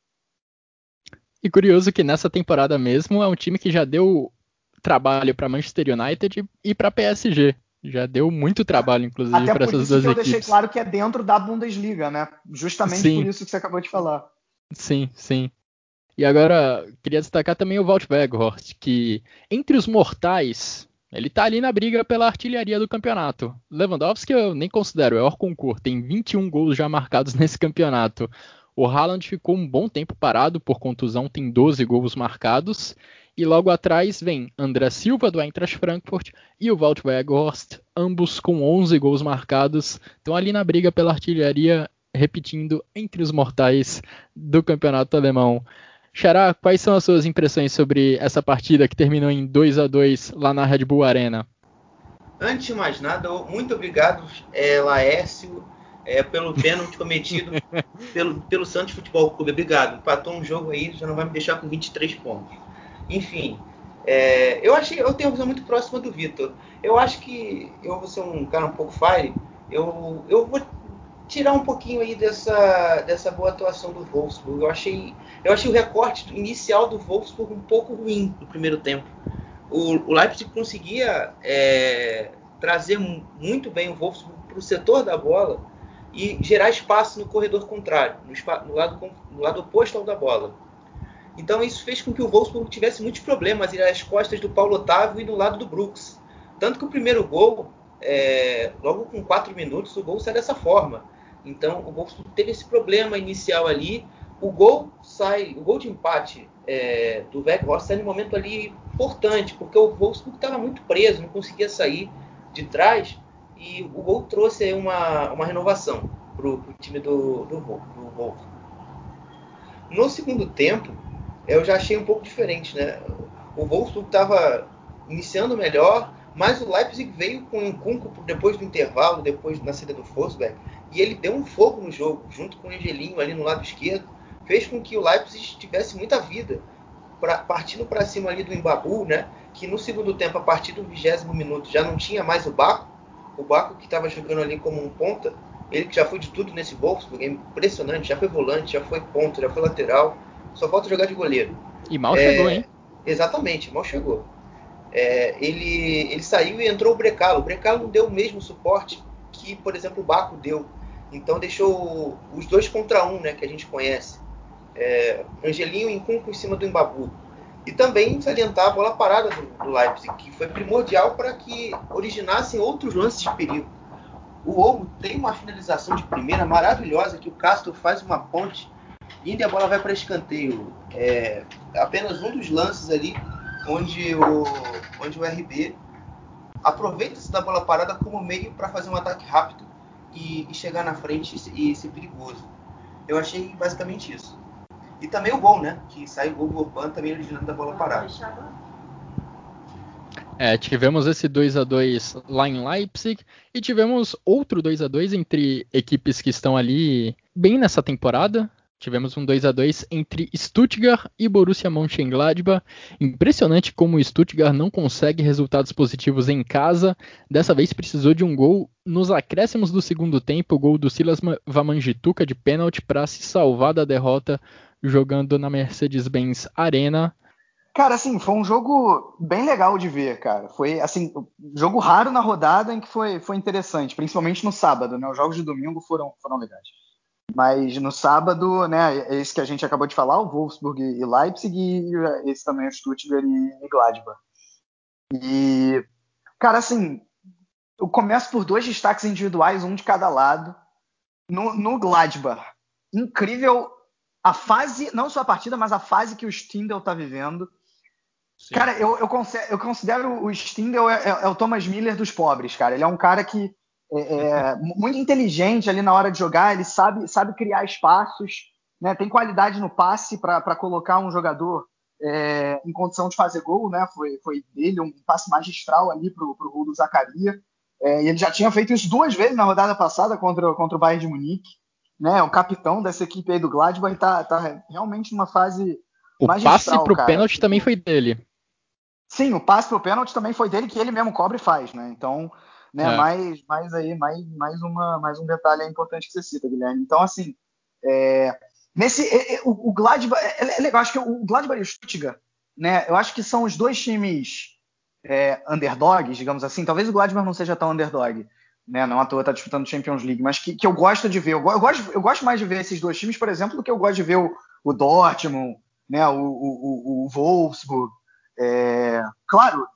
E curioso que nessa temporada mesmo é um time que já deu trabalho para Manchester United e para PSG. Já deu muito trabalho, inclusive, para essas duas equipes. Até por isso eu deixei claro que é dentro da Bundesliga, né? Justamente sim. por isso que você acabou de falar. Sim, sim. E agora, queria destacar também o Walt Weghorst, que entre os mortais, ele tá ali na briga pela artilharia do campeonato. Lewandowski eu nem considero, é concurso, tem 21 gols já marcados nesse campeonato. O Haaland ficou um bom tempo parado por contusão, tem 12 gols marcados. E logo atrás vem André Silva do Eintracht Frankfurt e o Walt Weghorst, ambos com 11 gols marcados. Estão ali na briga pela artilharia, repetindo entre os mortais do campeonato alemão. Xará, quais são as suas impressões sobre essa partida que terminou em 2 a 2 lá na Red Bull Arena? antes de mais nada, muito obrigado, é, Laércio, é, pelo pênalti cometido pelo, pelo Santos Futebol Clube. Obrigado. Empatou um jogo aí, já não vai me deixar com 23 pontos. Enfim, é, eu achei, eu tenho uma visão muito próxima do Vitor. Eu acho que eu vou ser um cara um pouco fire. Eu, eu vou tirar um pouquinho aí dessa, dessa boa atuação do Wolfsburg. Eu achei, eu achei o recorte inicial do Wolfsburg um pouco ruim no primeiro tempo. O, o Leipzig conseguia é, trazer muito bem o Wolfsburg para o setor da bola e gerar espaço no corredor contrário, no, no, lado, no lado oposto ao da bola. Então isso fez com que o Wolfsburg tivesse muitos problemas às costas do Paulo Otávio e no lado do Brooks. Tanto que o primeiro gol, é, logo com 4 minutos, o gol sai dessa forma. Então o Wolfsburg teve esse problema inicial ali. O gol sai, o gol de empate é, do Weghorst sai num momento ali importante, porque o Wolfsburg estava muito preso, não conseguia sair de trás e o gol trouxe uma, uma renovação para o time do, do, do Wolfsburg. No segundo tempo, eu já achei um pouco diferente, né? O Wolfsburg estava iniciando melhor, mas o Leipzig veio com um Kunko depois do intervalo, depois na saída do Forsberg, e ele deu um fogo no jogo, junto com o Angelinho ali no lado esquerdo, fez com que o Leipzig tivesse muita vida, pra, partindo para cima ali do Embabu, né? Que no segundo tempo, a partir do vigésimo minuto, já não tinha mais o Baco, o Baco que estava jogando ali como um ponta, ele que já foi de tudo nesse Wolfsburg, é impressionante, já foi volante, já foi ponta, já foi lateral, só falta jogar de goleiro. E mal é, chegou, hein? Exatamente, mal chegou. É, ele, ele saiu e entrou o Brecalo. O Brecalo não deu o mesmo suporte que, por exemplo, o Baco deu. Então deixou os dois contra um, né, que a gente conhece. É, Angelinho e Cunco em cima do Embabu. E também salientar a bola parada do, do Leipzig, que foi primordial para que originassem outros lances de perigo. O Olmo tem uma finalização de primeira maravilhosa, que o Castro faz uma ponte e a bola vai para escanteio. É apenas um dos lances ali onde o, onde o RB aproveita-se da bola parada como meio para fazer um ataque rápido e, e chegar na frente e, e, ser perigoso. Eu achei basicamente isso. E também o gol, né? Que sai o gol do Urban também originando da bola parada. É, tivemos esse 2 a 2 lá em Leipzig e tivemos outro 2 a 2 entre equipes que estão ali bem nessa temporada. Tivemos um 2 a 2 entre Stuttgart e Borussia Mönchengladbach. Impressionante como o Stuttgart não consegue resultados positivos em casa. Dessa vez precisou de um gol nos acréscimos do segundo tempo, o gol do Silas Vamanjituka de pênalti para se salvar da derrota jogando na Mercedes-Benz Arena. Cara, assim, foi um jogo bem legal de ver, cara. Foi, assim, jogo raro na rodada em que foi, foi interessante, principalmente no sábado, né? Os jogos de domingo foram, foram legais. Mas no sábado, né, esse que a gente acabou de falar, o Wolfsburg e Leipzig, e esse também é o Stuttgart e Gladbach. E, cara, assim, eu começo por dois destaques individuais, um de cada lado. No, no Gladbach, incrível a fase, não só a partida, mas a fase que o Stindl tá vivendo. Sim. Cara, eu, eu, considero, eu considero o Stindl é, é, é, o Thomas Miller dos pobres, cara. Ele é um cara que é, é, muito inteligente ali na hora de jogar, ele sabe, sabe criar espaços, né? tem qualidade no passe para colocar um jogador é, em condição de fazer gol, né? Foi, foi dele um passe magistral ali para o gol do Zacaria. É, e ele já tinha feito isso duas vezes na rodada passada contra, contra o Bayern de Munique. Né? O capitão dessa equipe aí do Gladbach está tá realmente numa fase o passe para o pênalti também foi dele. Sim, o passe para o pênalti também foi dele, que ele mesmo cobre e faz, né? Então, né? É. Mais, mais aí, mais, mais, uma, mais um detalhe importante que você cita, Guilherme. Então, assim, é, nesse, é, é, o, o Gladbach, é, é, legal, acho que o Gladbach e o Stuttgart, né? Eu acho que são os dois times é, underdogs, digamos assim. Talvez o Gladbach não seja tão underdog, né? Não à toa tá disputando Champions League, mas que, que eu gosto de ver. Eu, eu, gosto, eu gosto mais de ver esses dois times, por exemplo, do que eu gosto de ver o, o Dortmund, né? O, o, o, o Wolfsburg. É, claro,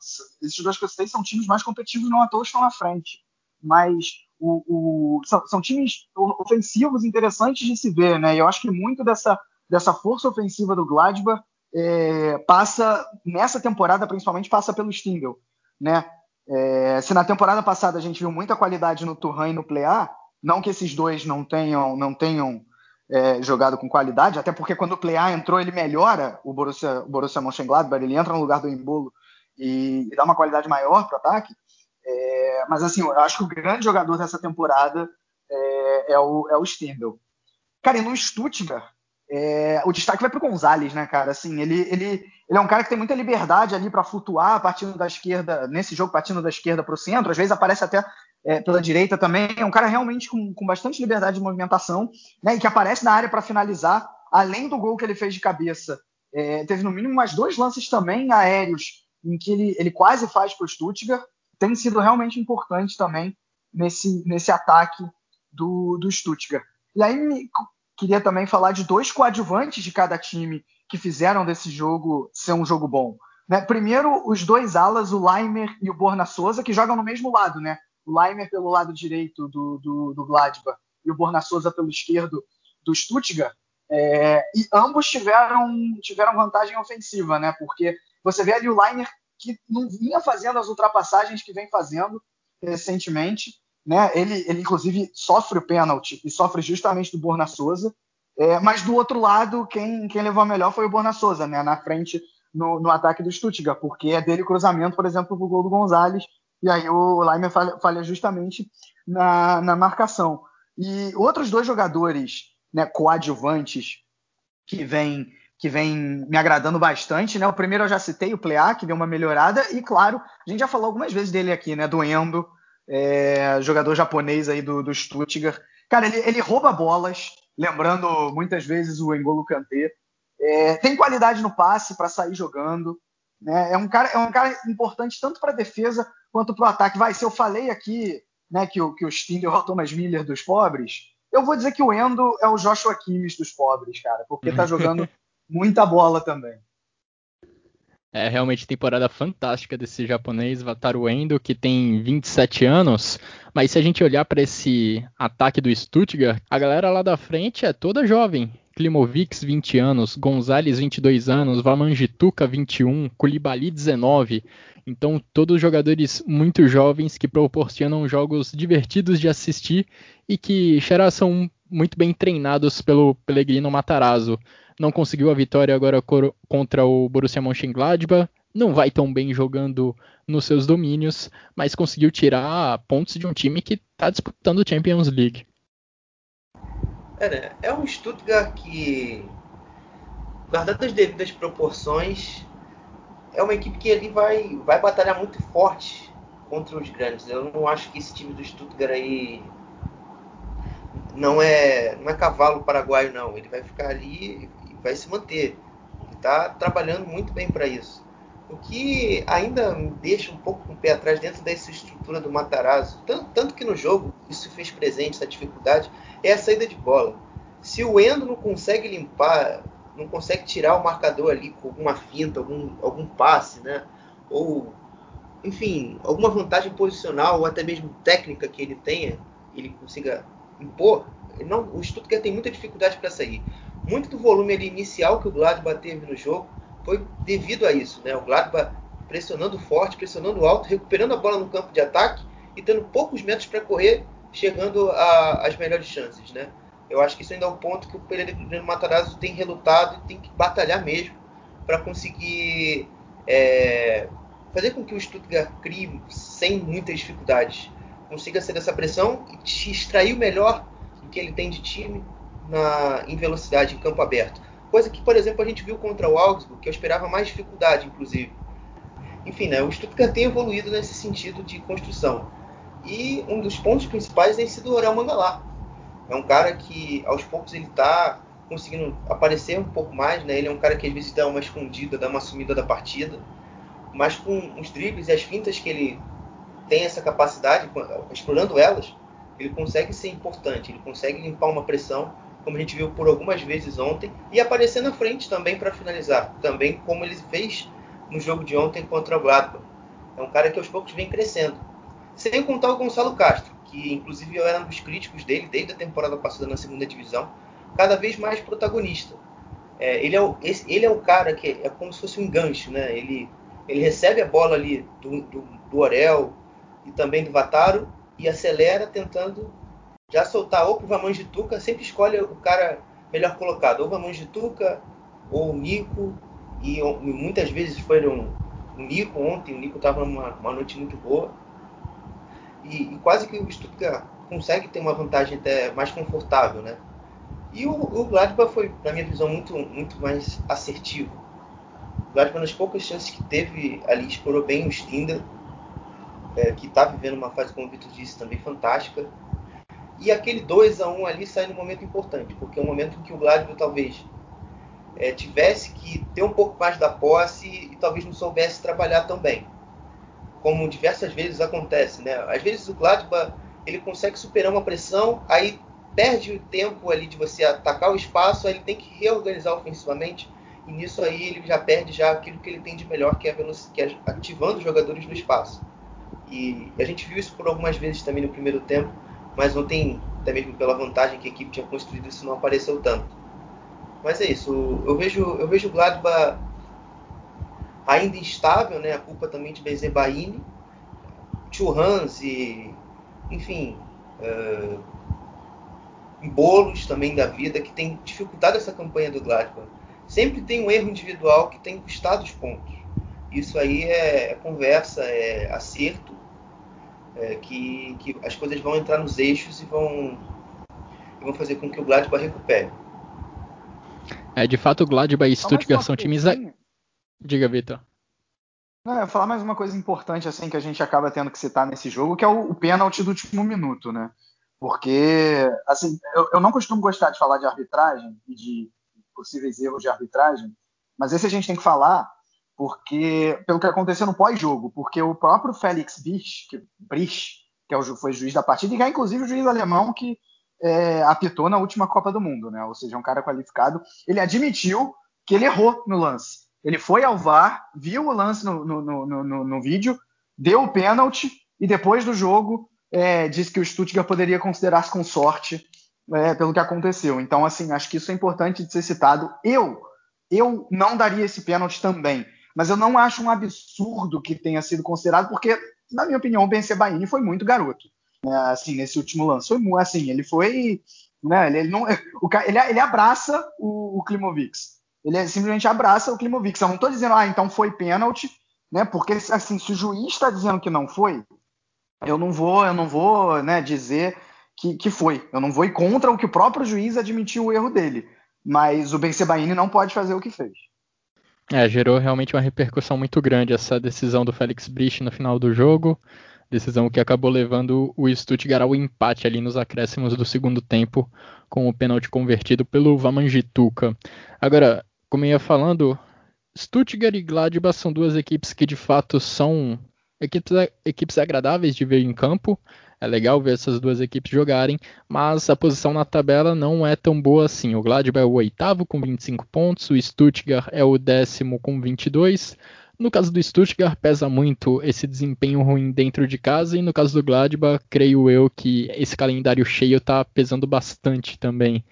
esses dois que eu citei são times mais competitivos, não à toa estão na frente. Mas o, o, são, são, times ofensivos interessantes de se ver, né? Eu acho que muito dessa, dessa força ofensiva do Gladbach é, passa, nessa temporada principalmente, passa pelo Stindl, né? É, se na temporada passada a gente viu muita qualidade no Turhan e no Plea, não que esses dois não tenham, não tenham é, jogado com qualidade, até porque quando o Play A entrou ele melhora o Borussia, o Borussia Mönchengladbach, ele entra no lugar do Embolo e, e dá uma qualidade maior para o ataque. É, mas assim, eu acho que o grande jogador dessa temporada é, é o, é o Stindl. Cara, e no Stuttgart, é, o destaque vai para o Gonzalez, né, cara? Assim, ele, ele, ele é um cara que tem muita liberdade ali para flutuar, partindo da esquerda, nesse jogo, partindo da esquerda para o centro, às vezes aparece até é, pela direita também. É um cara realmente com, com bastante liberdade de movimentação, né? E que aparece na área para finalizar, além do gol que ele fez de cabeça. É, teve no mínimo mais dois lances também aéreos em que ele, ele quase faz para o Stuttgart. Tem sido realmente importante também nesse, nesse ataque do, do Stuttgart. E aí me, queria também falar de dois coadjuvantes de cada time que fizeram desse jogo ser um jogo bom. Né? Primeiro, os dois alas, o Leimer e o Borna Souza, que jogam no mesmo lado, né? O Leimer pelo lado direito do, do, do Gladbach e o Borna Souza pelo esquerdo do Stuttgart. É, e ambos tiveram, tiveram vantagem ofensiva, né? Porque você vê ali o Leimer que não vinha fazendo as ultrapassagens que vem fazendo recentemente, né? Ele, ele inclusive sofre o pênalti e sofre justamente do Borna Souza. É, mas do outro lado, quem, quem levou a melhor foi o Borna Souza, né? Na frente no, no ataque do Stuttgart, porque é dele cruzamento, por exemplo, pro gol do Gonzalez, e aí o Leimer falha, falha justamente na, na marcação. E outros dois jogadores né, coadjuvantes que vêm que vem me agradando bastante, né? O primeiro eu já citei, o Plea, que deu uma melhorada, e claro, a gente já falou algumas vezes dele aqui, né? Do Endo, é, jogador japonês aí do, do Stuttgart. Cara, ele, ele rouba bolas, lembrando muitas vezes o Engolo Kanté. É, tem qualidade no passe para sair jogando. Né? É, um cara, é um cara importante tanto para a defesa quanto para o ataque. Vai, se eu falei aqui né, que, o, que o Stinger é o Thomas Miller dos pobres, eu vou dizer que o Endo é o Joshua Kimmich dos pobres, cara, porque tá jogando muita bola também. É realmente temporada fantástica desse japonês Wataru Endo, que tem 27 anos. Mas se a gente olhar para esse ataque do Stuttgart, a galera lá da frente é toda jovem. Klimovic, 20 anos, Gonzalez, 22 anos, Vamanjituka, 21, Koulibaly, 19. Então, todos jogadores muito jovens que proporcionam jogos divertidos de assistir e que já são muito bem treinados pelo Pellegrino Matarazzo não conseguiu a vitória agora contra o Borussia Mönchengladbach, não vai tão bem jogando nos seus domínios, mas conseguiu tirar pontos de um time que está disputando Champions League. É, né? é um Stuttgart que, guardando as devidas proporções, é uma equipe que ele vai, vai batalhar muito forte contra os grandes. Eu não acho que esse time do Stuttgart aí não é, não é cavalo paraguaio, não. Ele vai ficar ali vai se manter. E está trabalhando muito bem para isso. O que ainda me deixa um pouco com o pé atrás dentro dessa estrutura do Matarazzo, tanto, tanto que no jogo isso fez presente, essa dificuldade, é a saída de bola. Se o Endo não consegue limpar, não consegue tirar o marcador ali com alguma finta, algum, algum passe, né? Ou, enfim, alguma vantagem posicional ou até mesmo técnica que ele tenha, ele consiga impor, não, o Stuttgart tem muita dificuldade para sair muito do volume inicial que o Gladbach teve no jogo foi devido a isso, né? O Gladbach pressionando forte, pressionando alto, recuperando a bola no campo de ataque e tendo poucos metros para correr, chegando às melhores chances, né? Eu acho que isso ainda é um ponto que o Pellegrino Matarazzo tem relutado e tem que batalhar mesmo para conseguir é, fazer com que o Stuttgart crie sem muitas dificuldades, consiga ser dessa pressão e extrair o melhor do que ele tem de time na, em velocidade em campo aberto. Coisa que, por exemplo, a gente viu contra o Augsburg, que eu esperava mais dificuldade, inclusive. Enfim, né, o Stuttgart tem evoluído nesse sentido de construção. E um dos pontos principais tem sido o Orel Mangalá. É um cara que, aos poucos, ele está conseguindo aparecer um pouco mais. Né? Ele é um cara que, às vezes, dá uma escondida, dá uma sumida da partida. Mas com os dribles e as fintas que ele tem essa capacidade, explorando elas, ele consegue ser importante, ele consegue limpar uma pressão como a gente viu por algumas vezes ontem, e aparecer na frente também para finalizar, também como ele fez no jogo de ontem contra o Gladbach. É um cara que aos poucos vem crescendo. Sem contar o Gonçalo Castro, que inclusive eu era um dos críticos dele desde a temporada passada na segunda divisão, cada vez mais protagonista. É, ele, é o, esse, ele é o cara que é como se fosse um gancho, né? Ele, ele recebe a bola ali do, do, do Orel e também do Vataro e acelera tentando já soltar ou pro Vamanjituca, sempre escolhe o cara melhor colocado, ou Vamanjituca ou o Nico, e, muitas vezes foi um, o Nico ontem, o Nico estava numa uma noite muito boa. e, e, quase que o Stuttgart consegue ter uma vantagem até mais confortável, né? E o, o Gladbach foi, na minha visão, muito, muito mais assertivo. O Gladbach, nas poucas chances que teve ali, explorou bem o Stindl, é, que está vivendo uma fase, como o Vitor disse, também fantástica. E aquele 2 a 1 ali sai num momento importante, porque é um momento em que o Gladbach talvez é, tivesse que ter um pouco mais da posse e talvez não soubesse trabalhar tão bem. Como diversas vezes acontece, né? Às vezes o Gladbach ele consegue superar uma pressão, aí perde o tempo ali de você atacar o espaço, aí ele tem que reorganizar ofensivamente e nisso aí ele já perde já aquilo que ele tem de melhor, que é, que é ativando os jogadores no espaço. E a gente viu isso por algumas vezes também no primeiro tempo, mas ontem, até mesmo pela vantagem que a equipe tinha construído, isso não apareceu tanto. Mas é isso, eu vejo, eu vejo o Gladbach ainda instável, né? A culpa também de Bezebaini, Churrans e, enfim, uh, bolos também da vida que tem dificultado essa campanha do Gladbach. Sempre tem um erro individual que tem custado os pontos. Isso aí é, é conversa, é acerto, é, que, que as coisas vão entrar nos eixos e vão, vão fazer com que o Gladbach recupere. É, de fato, o Gladbach e Stuttgart são times. A... Diga, Vitor. Não, eu falar mais uma coisa importante assim que a gente acaba tendo que citar nesse jogo, que é o, o pênalti do último minuto, né? Porque, assim, eu, eu, não costumo gostar de falar de arbitragem e de possíveis erros de arbitragem, mas esse a gente tem que falar porque pelo que aconteceu no pós-jogo, porque o próprio Félix Brich, que, Brich, que é o, foi juiz da partida, e que é inclusive o juiz alemão que é, apitou na última Copa do Mundo, né? Ou seja, um cara qualificado. Ele admitiu que ele errou no lance. Ele foi ao VAR, viu o lance no, no, no, no, no vídeo, deu o pênalti e depois do jogo é, disse que o Stuttgart poderia considerar-se com sorte é, pelo que aconteceu. Então, assim, acho que isso é importante de ser citado. Eu, eu não daria esse pênalti também, mas eu não acho um absurdo que tenha sido considerado, porque, na minha opinião, o Ben Sebaini foi muito garoto né, assim, nesse último lance. Foi assim, ele foi. Né, ele, ele, não, ele, ele abraça o, o Klimovic. Ele simplesmente abraça o Klimovic. Eu não estou dizendo, ah, então foi pênalti, né? Porque assim, se o juiz está dizendo que não foi, eu não vou, eu não vou, né, dizer que, que foi. Eu não vou ir contra o que o próprio juiz admitiu o erro dele. Mas o Ben Sebaini não pode fazer o que fez. É, gerou realmente uma repercussão muito grande essa decisão do Félix Brich no final do jogo. Decisão que acabou levando o Stuttgart ao empate ali nos acréscimos do segundo tempo, com o pênalti convertido pelo Vamanjituka. Agora, como eu ia falando, Stuttgart e Gladbach são duas equipes que de fato são equipes, equipes agradáveis de ver em campo. É legal ver essas duas equipes jogarem, mas a posição na tabela não é tão boa assim. O Gladbach é o oitavo com 25 pontos, o Stuttgart é o décimo com 22, no caso do Stuttgart, pesa muito esse desempenho ruim dentro de casa, e no caso do Gladbach, creio eu que esse calendário cheio está pesando bastante também.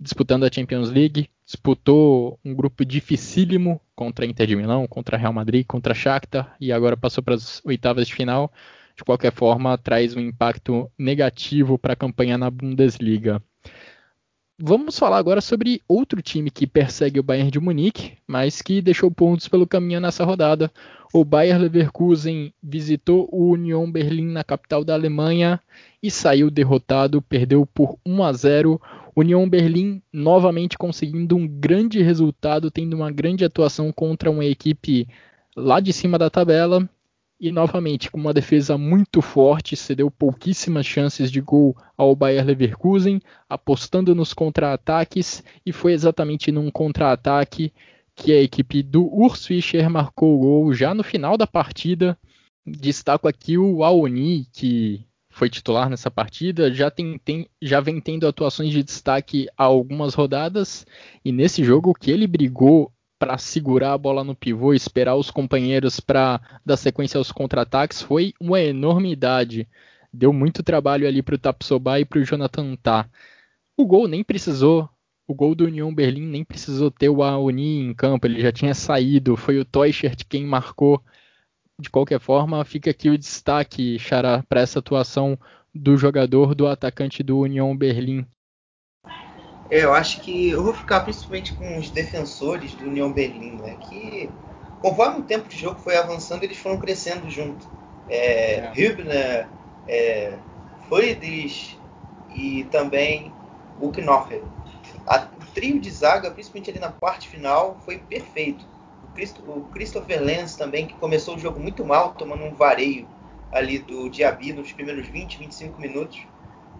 Disputando a Champions League, disputou um grupo dificílimo contra a Inter de Milão, contra Real Madrid, contra a Shakhtar, e agora passou para as oitavas de final. De qualquer forma, traz um impacto negativo para a campanha na Bundesliga. Vamos falar agora sobre outro time que persegue o Bayern de Munique, mas que deixou pontos pelo caminho nessa rodada. O Bayern Leverkusen visitou o Union Berlim na capital da Alemanha e saiu derrotado, perdeu por 1 a 0. Union Berlim novamente conseguindo um grande resultado, tendo uma grande atuação contra uma equipe lá de cima da tabela e novamente com uma defesa muito forte, cedeu pouquíssimas chances de gol ao Bayer Leverkusen, apostando nos contra-ataques e foi exatamente num contra-ataque que a equipe do Urs Fischer marcou o gol já no final da partida. Destaco aqui o Aoni, que foi titular nessa partida, já, tem, tem, já vem tendo atuações de destaque há algumas rodadas, e nesse jogo que ele brigou para segurar a bola no pivô, esperar os companheiros para dar sequência aos contra-ataques, foi uma enormidade. Deu muito trabalho ali para o Tapsoba e para o Jonathan Tah. O gol nem precisou, o gol do União Berlim nem precisou ter o Aoni em campo, ele já tinha saído, foi o Teuchert quem marcou. De qualquer forma, fica aqui o destaque, Xará, para essa atuação do jogador, do atacante do União Berlim, é, eu acho que eu vou ficar principalmente com os defensores do União Berlim, né? Que conforme o tempo de jogo foi avançando, eles foram crescendo junto. É, é. Hübner, é, Friedrich e também o Knocher. o trio de zaga, principalmente ali na parte final, foi perfeito. O, Christ, o Christopher Lenz também, que começou o jogo muito mal, tomando um vareio ali do Diaby nos primeiros 20, 25 minutos,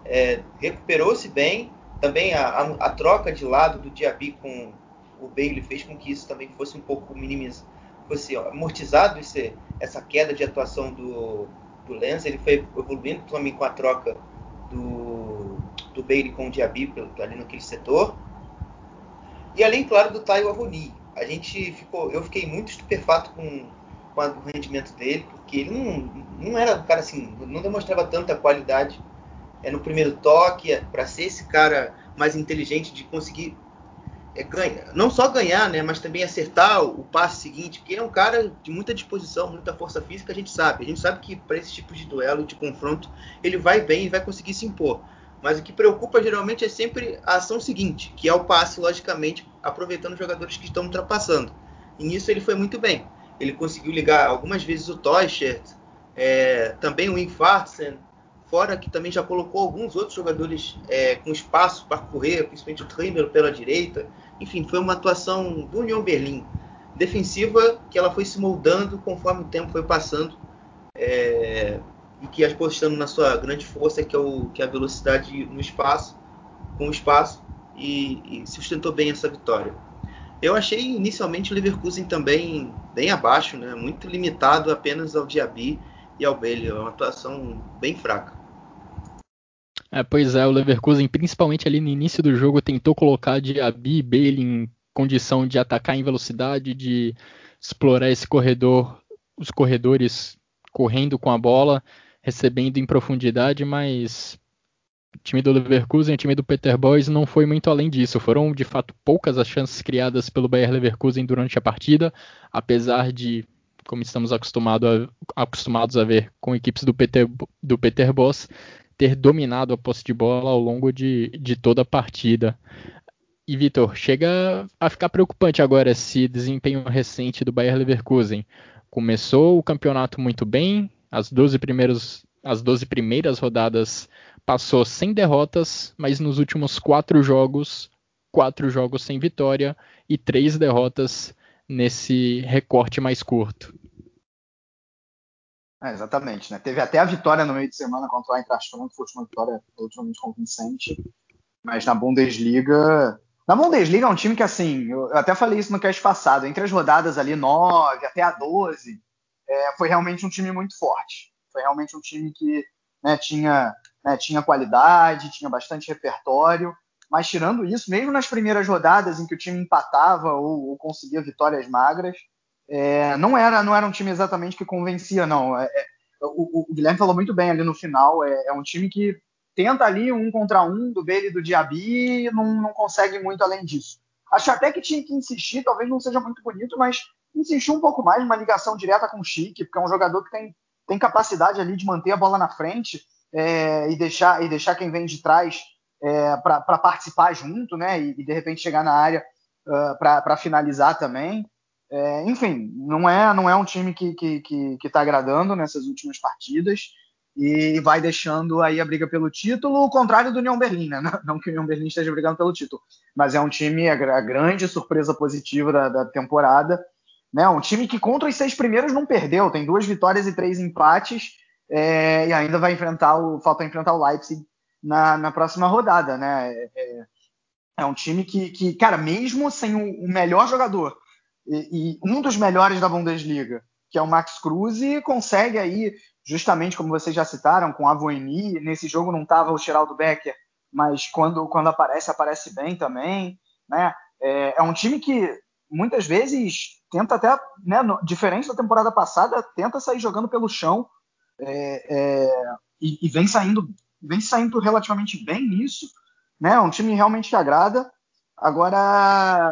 é, recuperou-se bem. Também a, a, a, troca de lado do Diaby com o Bailey fez com que isso também fosse um pouco minimizado, fosse amortizado esse, essa queda de atuação do, do. Ele foi evoluindo também com a troca do, do Bailey com o Diaby ali naquele setor. E além, claro, do Tayo Avoni. A gente ficou, eu fiquei muito estupefato com, com o rendimento dele, porque ele não, não era um cara assim, não demonstrava tanta qualidade é, no primeiro toque, é, para ser esse cara mais inteligente de conseguir é, não só ganhar, né, mas também acertar o, o passe seguinte, porque é um cara de muita disposição, muita força física, a gente sabe. A gente sabe que para esse tipo de duelo, de confronto, ele vai bem e vai conseguir se impor. Mas o que preocupa geralmente é sempre a ação seguinte, que é o passe, logicamente, aproveitando os jogadores que estão ultrapassando. E nisso ele foi muito bem. Ele conseguiu ligar algumas vezes o Toyshert, é, também o Infarsen, fora que também já colocou alguns outros jogadores é, com espaço para correr, principalmente o Treimer pela direita. Enfim, foi uma atuação do União Berlim defensiva que ela foi se moldando conforme o tempo foi passando é, e que apostando na sua grande força que é, o, que é a velocidade no espaço, com o espaço e, e sustentou bem essa vitória. Eu achei inicialmente o Leverkusen também bem abaixo, né? muito limitado apenas ao Diaby e ao Bailey, é uma atuação bem fraca. É, pois é, o Leverkusen, principalmente ali no início do jogo, tentou colocar Diaby e Bailey em condição de atacar em velocidade, de explorar esse corredor, os corredores correndo com a bola, recebendo em profundidade, mas o time do Leverkusen, o time do Peter Boys não foi muito além disso. Foram de fato poucas as chances criadas pelo Bayer Leverkusen durante a partida, apesar de, como estamos acostumado a, acostumados a ver com equipes do Peter, do Peter Boss, ter dominado a posse de bola ao longo de, de toda a partida. E Vitor, chega a ficar preocupante agora esse desempenho recente do Bayer Leverkusen. Começou o campeonato muito bem, as 12 primeiros, as 12 primeiras rodadas passou sem derrotas, mas nos últimos quatro jogos, quatro jogos sem vitória e três derrotas nesse recorte mais curto. É, exatamente, né? Teve até a vitória no meio de semana contra o Eintracht Frankfurt, uma vitória relativamente convincente, mas na Bundesliga... Na Bundesliga é um time que, assim, eu até falei isso no cast passado, entre as rodadas ali 9 até a 12, é, foi realmente um time muito forte. Foi realmente um time que né, tinha, né, tinha qualidade, tinha bastante repertório, mas tirando isso, mesmo nas primeiras rodadas em que o time empatava ou, ou conseguia vitórias magras, é, não era não era um time exatamente que convencia, não. É, é, o, o, Guilherme falou muito bem ali no final. É, é, um time que tenta ali um contra um do Bailey e do Diaby e não, não consegue muito além disso. Acho até que tinha que insistir, talvez não seja muito bonito, mas insistir um pouco mais numa ligação direta com o Chique, porque é um jogador que tem, tem capacidade ali de manter a bola na frente é, e, deixar, e deixar quem vem de trás é, para participar junto, né? E, e, de repente chegar na área uh, para finalizar também. É, enfim, não é, não é um time que está que, que, que tá agradando nessas últimas partidas e vai deixando aí a briga pelo título, o contrário do União Berlim, né? Não que o União Berlim esteja brigando pelo título, mas é um time, a, grande surpresa positiva da, da, temporada, né? Um time que contra os seis primeiros não perdeu, tem duas vitórias e três empates, é, e ainda vai enfrentar o, falta enfrentar o Leipzig na, na próxima rodada, né? É, é, é um time que, que, cara, mesmo sem o, o melhor jogador e, e, um dos melhores da Bundesliga, que é o Max Cruz, consegue aí, justamente como vocês já citaram, com a Voini, nesse jogo não estava o Geraldo Becker, mas quando, quando aparece, aparece bem também, né? É, é um time que muitas vezes tenta até, né, no, diferente da temporada passada, tenta sair jogando pelo chão é, é, e, e, vem saindo vem saindo relativamente bem nisso, né? É um time realmente que agrada. Agora,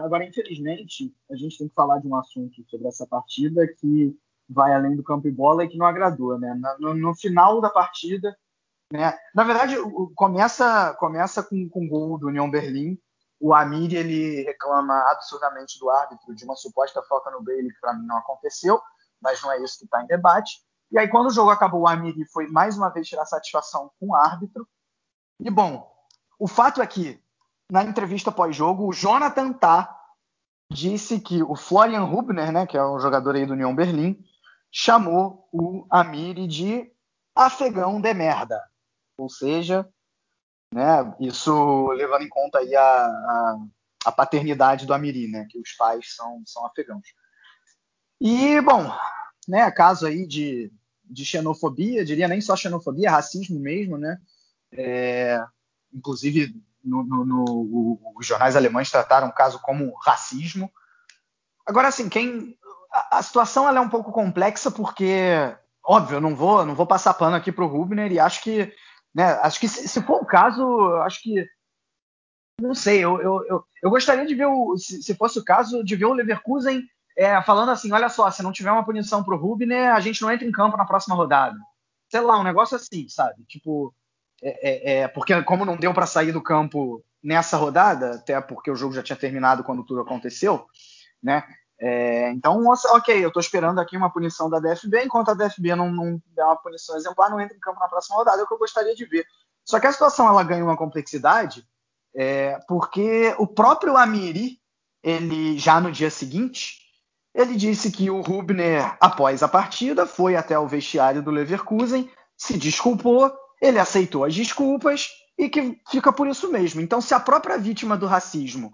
agora, infelizmente, a gente tem que falar de um assunto sobre essa partida que vai além do campo e bola e que não agradou, né? No, no final da partida, né? Na verdade, começa começa com, com gol do União Berlim. O Amir ele reclama absurdamente do árbitro de uma suposta falta no Bailey que para mim não aconteceu, mas não é isso que está em debate. E aí, quando o jogo acabou, o Amiri foi mais uma vez tirar satisfação com o árbitro. E bom, o fato é que, na entrevista pós-jogo, o Jonathan Tah disse que o Florian Rubner, né, que é um jogador aí do União Berlim, chamou o Amiri de afegão de merda. Ou seja, né, isso levando em conta aí a, a, a paternidade do Amiri, né, que os pais são, são afegãos. E, bom, né, caso aí de, de xenofobia, diria nem só xenofobia, racismo mesmo, né, é, inclusive no, no, no, os jornais alemães trataram o caso como racismo. Agora, assim, quem a, a situação é um pouco complexa porque, óbvio, eu não vou, não vou passar pano aqui para o Rubner e acho que, né, acho que se, se, for o caso, acho que não sei, eu, eu, eu, eu gostaria de ver o, se, se, fosse o caso, de ver o Leverkusen é, falando assim, olha só, se não tiver uma punição para o Rubner, a gente não entra em campo na próxima rodada. Sei lá, um negócio assim, sabe? Tipo, é, é, é, porque como não deu para sair do campo nessa rodada, até porque o jogo já tinha terminado quando tudo aconteceu, né? É, então, ok, eu estou esperando aqui uma punição da DFB, enquanto a DFB não, não der uma punição exemplar, não entra em campo na próxima rodada, é o que eu gostaria de ver. Só que a situação ela ganha uma complexidade, é, porque o próprio Amiri, ele já no dia seguinte, ele disse que o Rubner, após a partida, foi até o vestiário do Leverkusen, se desculpou ele aceitou as desculpas e que fica por isso mesmo. Então, se a própria vítima do racismo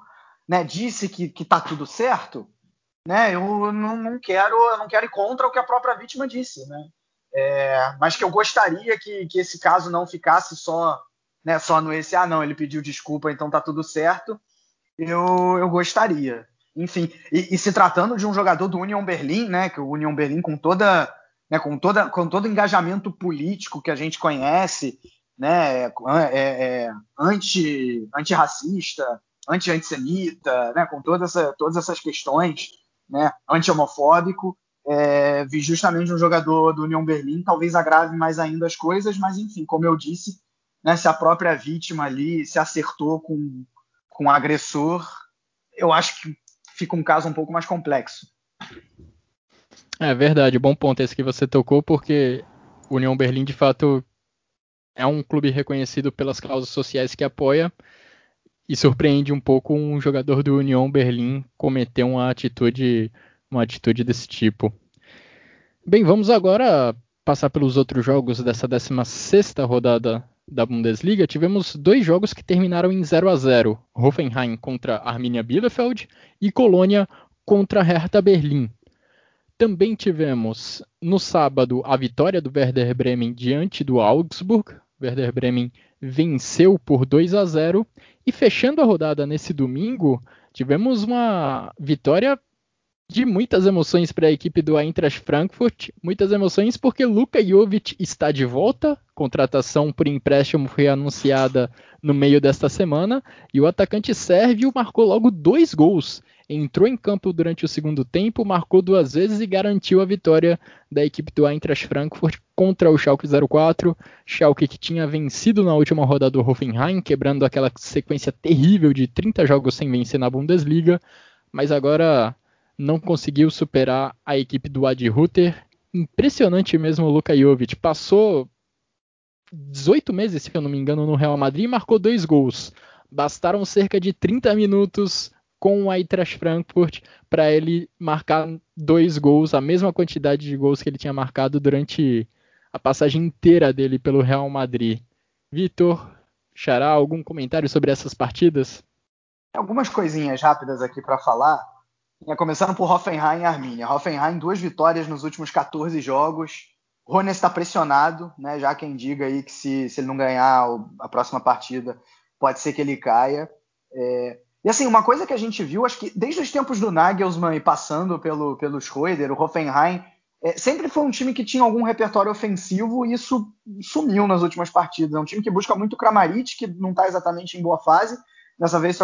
né, disse que, que tá tudo certo, né, eu não, não, quero eu não quero ir contra o que a própria vítima disse, né? É, mas que eu gostaria que, que esse caso não ficasse só, né, só no esse, ah, não, ele pediu desculpa, então tá tudo certo. Eu, eu gostaria. Enfim, e, e se tratando de um jogador do Union Berlin, né, que o Union Berlin com toda né, com, toda, com todo o engajamento político que a gente conhece, né, é, é, anti, antirracista, anti-antissemita, né, com toda essa, todas essas questões, né, anti-homofóbico, é, vi justamente um jogador do União Berlim, talvez agrave mais ainda as coisas, mas enfim, como eu disse, né, se a própria vítima ali se acertou com, com o agressor, eu acho que fica um caso um pouco mais complexo. É verdade, bom ponto esse que você tocou, porque União Berlim de fato é um clube reconhecido pelas causas sociais que apoia e surpreende um pouco um jogador do União Berlim cometer uma atitude, uma atitude desse tipo. Bem, vamos agora passar pelos outros jogos dessa 16ª rodada da Bundesliga. Tivemos dois jogos que terminaram em 0 a 0. Hoffenheim contra Arminia Bielefeld e Colônia contra Hertha Berlim. Também tivemos no sábado a vitória do Werder Bremen diante do Augsburg. Werder Bremen venceu por 2 a 0 e fechando a rodada nesse domingo, tivemos uma vitória de muitas emoções para a equipe do Eintracht Frankfurt, muitas emoções porque Luka Jovic está de volta, contratação por empréstimo foi anunciada no meio desta semana. E o atacante sérvio marcou logo dois gols entrou em campo durante o segundo tempo, marcou duas vezes e garantiu a vitória da equipe do Eintracht Frankfurt contra o Schalke 04. Schalke que tinha vencido na última rodada do Hoffenheim, quebrando aquela sequência terrível de 30 jogos sem vencer na Bundesliga, mas agora não conseguiu superar a equipe do Adi Hutter. Impressionante mesmo o Luka Jovic. Passou 18 meses, se eu não me engano, no Real Madrid e marcou dois gols. Bastaram cerca de 30 minutos com o Eintracht Frankfurt para ele marcar dois gols, a mesma quantidade de gols que ele tinha marcado durante a passagem inteira dele pelo Real Madrid. Vitor, Xará, algum comentário sobre essas partidas? Algumas coisinhas rápidas aqui para falar. Começando por Hoffenheim e Arminia. Hoffenheim, duas vitórias nos últimos 14 jogos. Rony está pressionado, né? Já quem diga aí que se, se ele não ganhar a próxima partida, pode ser que ele caia. É, e assim, uma coisa que a gente viu, acho que desde os tempos do Nagelsmann e passando pelo, pelo Schroeder, o Hoffenheim, é, sempre foi um time que tinha algum repertório ofensivo e isso sumiu nas últimas partidas. É um time que busca muito o Kramaric, que não está exatamente em boa fase. Dessa vez,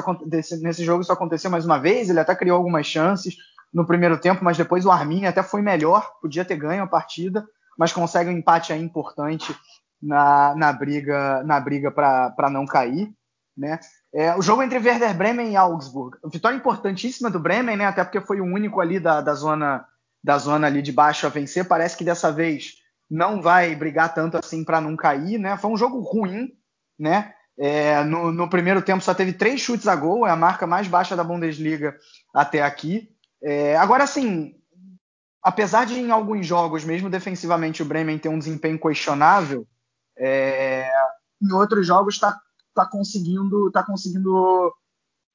nesse jogo, isso aconteceu mais uma vez. Ele até criou algumas chances no primeiro tempo, mas depois o Armin até foi melhor, podia ter ganho a partida, mas consegue um empate aí importante na, na briga na briga para não cair. Né? É, o jogo entre Werder Bremen e Augsburg. Vitória importantíssima do Bremen, né? Até porque foi o único ali da, da zona da zona ali de baixo a vencer. Parece que dessa vez não vai brigar tanto assim para não cair, né? Foi um jogo ruim, né? É, no, no, primeiro tempo só teve três chutes a gol, é a marca mais baixa da Bundesliga até aqui. É, agora, assim, apesar de em alguns jogos, mesmo defensivamente, o Bremen ter um desempenho questionável, é, em outros jogos está tá conseguindo, tá conseguindo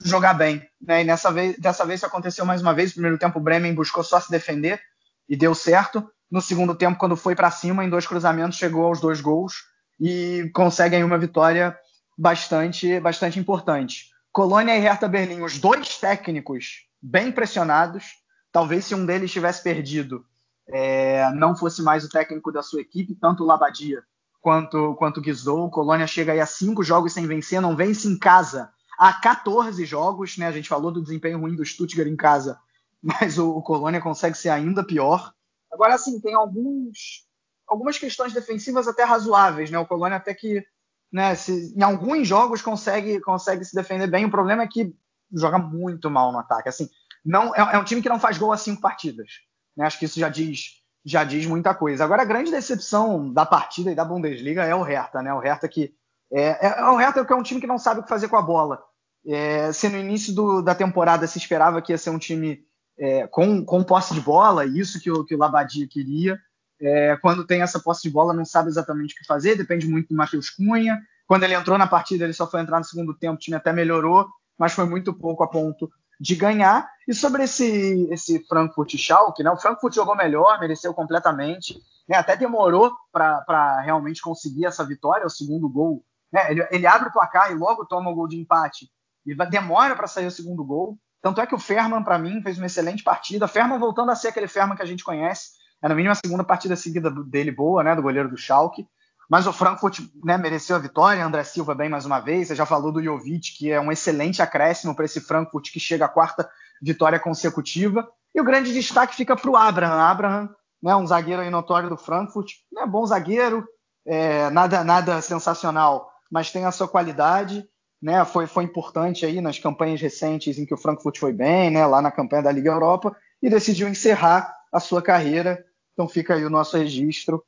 jogar bem. Né? E nessa vez, dessa vez isso aconteceu mais uma vez. No primeiro tempo, o Bremen buscou só se defender e deu certo. No segundo tempo, quando foi para cima, em dois cruzamentos, chegou aos dois gols e conseguem uma vitória bastante, bastante importante. Colônia e Hertha Berlim, os dois técnicos bem pressionados. Talvez se um deles tivesse perdido, é, não fosse mais o técnico da sua equipe, tanto o Labadia quanto, quanto Guizou. Colônia chega aí a cinco jogos sem vencer, não vence em casa há 14 jogos, né? A gente falou do desempenho ruim do Stuttgart em casa, mas o, o Colônia consegue ser ainda pior. Agora, assim, tem alguns, algumas questões defensivas até razoáveis, né? O Colônia até que, né, se, em alguns jogos consegue, consegue se defender bem. O problema é que joga muito mal no ataque. Assim, não é, é um time que não faz gol há cinco partidas. Né? Acho que isso já diz, já diz muita coisa. Agora, a grande decepção da partida e da Bundesliga é o Hertha, né? O Hertha que é, é, é o Hertha que é um time que não sabe o que fazer com a bola. É, se no início do, da temporada se esperava que ia ser um time é, com, com posse de bola, isso que o, que o Labadia queria. É, quando tem essa posse de bola, não sabe exatamente o que fazer, depende muito do Matheus Cunha. Quando ele entrou na partida, ele só foi entrar no segundo tempo, o time até melhorou, mas foi muito pouco a ponto de ganhar. E sobre esse, esse Frankfurt Schalke, né, o Frankfurt jogou melhor, mereceu completamente, né, até demorou para realmente conseguir essa vitória, o segundo gol. Né, ele, ele abre o placar e logo toma o gol de empate, e demora para sair o segundo gol. Tanto é que o Ferman, para mim, fez uma excelente partida. Ferman voltando a ser aquele Ferman que a gente conhece. É no mínimo a segunda partida seguida dele boa, né, do goleiro do Schalke. Mas o Frankfurt né, mereceu a vitória. André Silva bem mais uma vez. Você já falou do Jovic, que é um excelente acréscimo para esse Frankfurt que chega à quarta vitória consecutiva. E o grande destaque fica para o Abraham. Abraham, né, um zagueiro notório do Frankfurt. Né, bom zagueiro, é, nada, nada sensacional, mas tem a sua qualidade né, foi, foi importante aí nas campanhas recentes em que o Frankfurt foi bem, né, lá na campanha da Liga Europa, e decidiu encerrar a sua carreira. Então fica aí o nosso registro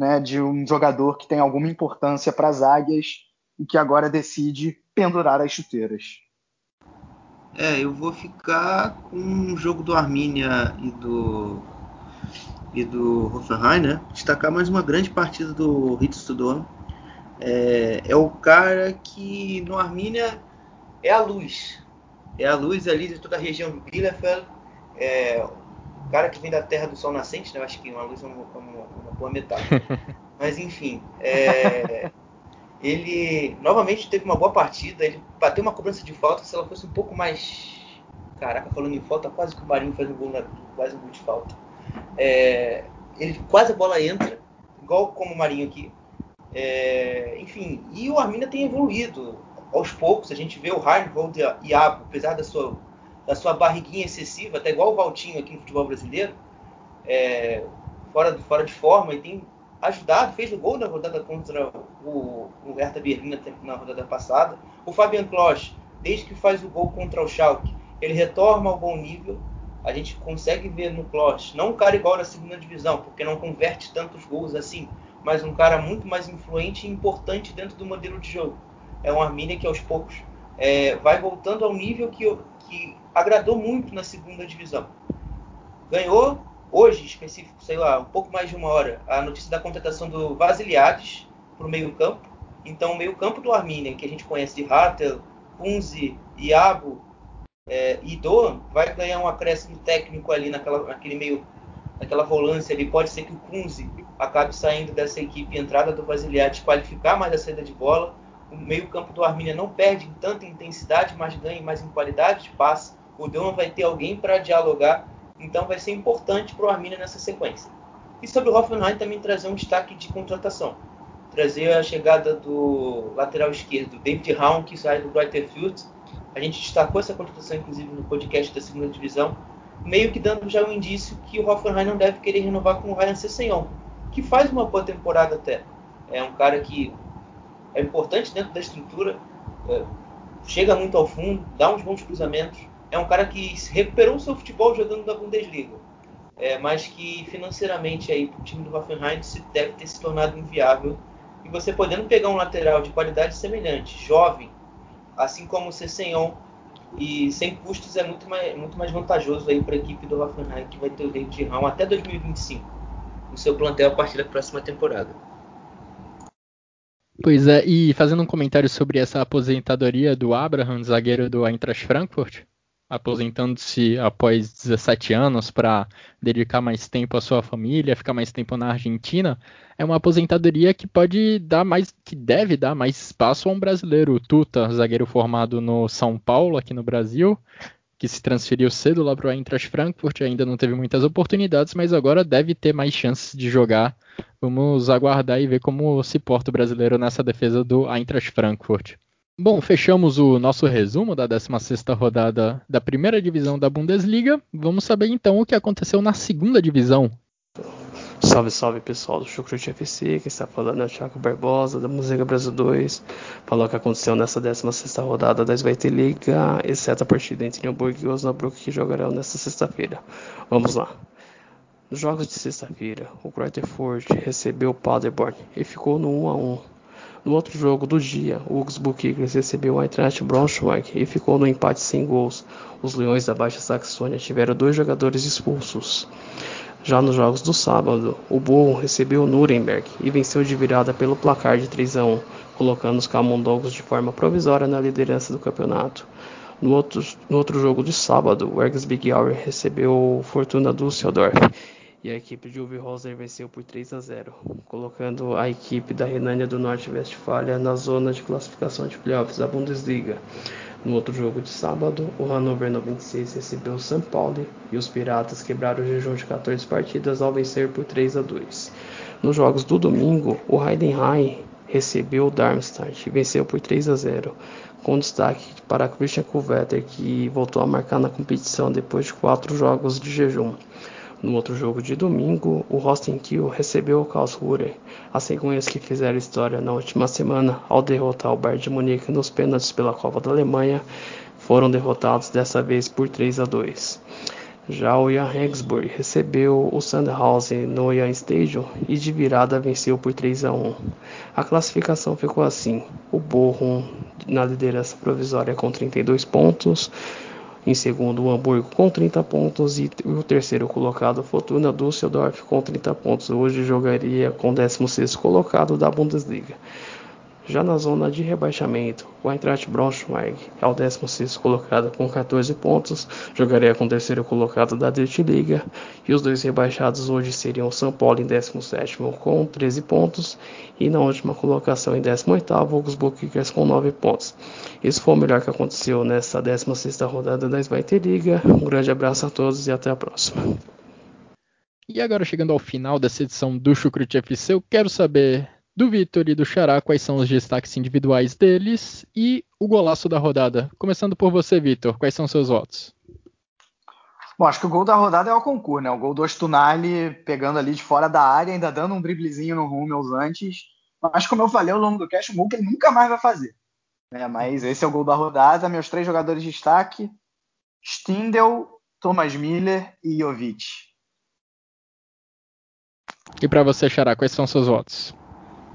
né, de um jogador que tem alguma importância para as águias e que agora decide pendurar as chuteiras. É, eu vou ficar com o jogo do Arminia e do e do Hoffenheim, né? Destacar mais uma grande partida do Ritz Tudor, é, é o cara que no Armínia é a luz. É a luz ali de toda a região de Bielefeld. É, o cara que vem da terra do sol nascente, né? Eu acho que uma luz é uma, uma, uma boa metáfora. Mas enfim, é, ele novamente teve uma boa partida. Ele bateu uma cobrança de falta. Se ela fosse um pouco mais. Caraca, falando em falta, quase que o Marinho faz um gol, quase um gol de falta. É, ele quase a bola entra, igual como o Marinho aqui. É, enfim, e o Arminia tem evoluído aos poucos. A gente vê o Reinhold Iago, apesar da sua, da sua barriguinha excessiva, até igual o Valtinho aqui no futebol brasileiro, é, fora, fora de forma, e tem ajudado, fez o gol na rodada contra o, o Hertha Berlim na, rodada passada. O Fabian Klosch, desde que faz o gol contra o Schalke, ele retorna ao bom nível. A gente consegue ver no Klosch, não um cara igual na segunda divisão, porque não converte tantos gols assim, mas um cara muito mais influente e importante dentro do modelo de jogo. É um Arminia que aos poucos é, vai voltando ao nível que, que agradou muito na segunda divisão. Ganhou hoje, específico, sei lá, um pouco mais de uma hora, a notícia da contratação do Vasiliades para o meio-campo. Então, o meio-campo do Arminia, que a gente conhece de Hartel, Kunze, Iago é, e Doan, vai ganhar um acréscimo técnico ali naquela, naquele meio naquela volância ali, pode ser que o Kunze acabe saindo dessa equipe entrada do Vasiliades, qualificar mais a saída de bola. O meio-campo do Arminia não perde em tanta intensidade, mas ganha mais em qualidade de passe. O Dama vai ter alguém para dialogar, então vai ser importante para o Arminia nessa sequência. E sobre o Hoffenheim também trazer um destaque de contratação. Trazer a chegada do lateral esquerdo, David Raum, que sai do Fürth. A gente destacou essa contratação, inclusive, no podcast da segunda divisão meio que dando já um indício que o Hoffenheim não deve querer renovar com o Ryan Sessegnon, que faz uma boa temporada até. É um cara que é importante dentro da estrutura, é, chega muito ao fundo, dá uns bons cruzamentos. É um cara que recuperou o seu futebol jogando na Bundesliga. é, mas que financeiramente aí para o time do Hoffenheim se deve ter se tornado inviável. E você podendo pegar um lateral de qualidade semelhante, jovem, assim como o Cessenhon, e sem custos é muito mais, muito mais vantajoso aí para a equipe do Hoffenheim, que vai ter o David Raum até 2025 no seu plantel a partir da próxima temporada. Pois é, e fazendo um comentário sobre essa aposentadoria do Abraham, zagueiro do Eintracht Frankfurt, aposentando-se após 17 anos para dedicar mais tempo à sua família, ficar mais tempo na Argentina, é uma aposentadoria que pode dar mais, que deve dar mais espaço a um brasileiro, o Tuta, zagueiro formado no São Paulo, aqui no Brasil, que se transferiu cedo lá para o Eintracht Frankfurt, ainda não teve muitas oportunidades, mas agora deve ter mais chances de jogar. Vamos aguardar e ver como se porta o brasileiro nessa defesa do Eintracht Frankfurt. Bom, fechamos o nosso resumo da 16ª rodada da primeira divisão da Bundesliga. Vamos saber então o que aconteceu na segunda divisão. Salve, salve pessoal do Chucrute FC, quem está falando é o Thiago Barbosa, da Música Brasil 2. Falou o que aconteceu nessa 16 rodada da Svete Liga, exceto a partida entre Hamburgo e Osnabrück que jogarão nesta sexta-feira. Vamos lá. Nos jogos de sexta-feira, o Greuther recebeu o Paderborn e ficou no 1 a 1. No outro jogo do dia, o Augsburg Eagles recebeu o Eintracht Braunschweig e ficou no empate sem gols. Os Leões da Baixa Saxônia tiveram dois jogadores expulsos. Já nos jogos do sábado, o Bochum recebeu o Nuremberg e venceu de virada pelo placar de 3 a 1, colocando os camundongos de forma provisória na liderança do campeonato. No outro, no outro jogo de sábado, o Ergs recebeu o Fortuna Düsseldorf e a equipe de Uwe Roser venceu por 3 a 0, colocando a equipe da Renânia do Norte-Westfália na zona de classificação de playoffs da Bundesliga. No outro jogo de sábado, o Hannover 96 recebeu o São Paulo e os Piratas quebraram o jejum de 14 partidas ao vencer por 3 a 2. Nos jogos do domingo, o Heidenheim recebeu o Darmstadt e venceu por 3 a 0, com destaque para Christian Kulvetter, que voltou a marcar na competição depois de quatro jogos de jejum. No outro jogo de domingo, o Rosten Kiel recebeu o Karlsruhe, as cegonhas que fizeram história na última semana ao derrotar o Bayern de Munique nos pênaltis pela Copa da Alemanha, foram derrotados dessa vez por 3 a 2. Já o Jan Regensburg recebeu o Sandhausen no Jan Stadium e de virada venceu por 3 a 1. A classificação ficou assim: o Bochum na liderança provisória com 32 pontos, em segundo, o Hamburgo com 30 pontos e o terceiro colocado, Fortuna Düsseldorf, com 30 pontos. Hoje jogaria com o 16 colocado da Bundesliga. Já na zona de rebaixamento, o Eintracht Braunschweig é o 16 colocado com 14 pontos, jogaria com o terceiro colocado da Dritte Liga, e os dois rebaixados hoje seriam o São Paulo em 17 com 13 pontos, e na última colocação em 18 o Augsburg Kickers com 9 pontos. Isso foi o melhor que aconteceu nessa 16 rodada da Zweite Liga. Um grande abraço a todos e até a próxima. E agora chegando ao final dessa edição do Chucrute FC, eu quero saber do Vitor e do Xará quais são os destaques individuais deles e o golaço da rodada. Começando por você, Vitor, quais são seus votos? Bom, acho que o gol da rodada é o concurso, né? O gol do Ostunali pegando ali de fora da área, ainda dando um driblezinho no Hummels antes. Mas como eu falei ao longo do cast, um gol que ele nunca mais vai fazer. Né? Mas esse é o gol da rodada. Meus três jogadores de destaque: Stindel, Thomas Miller e Jovic. E para você, Xará, quais são seus votos?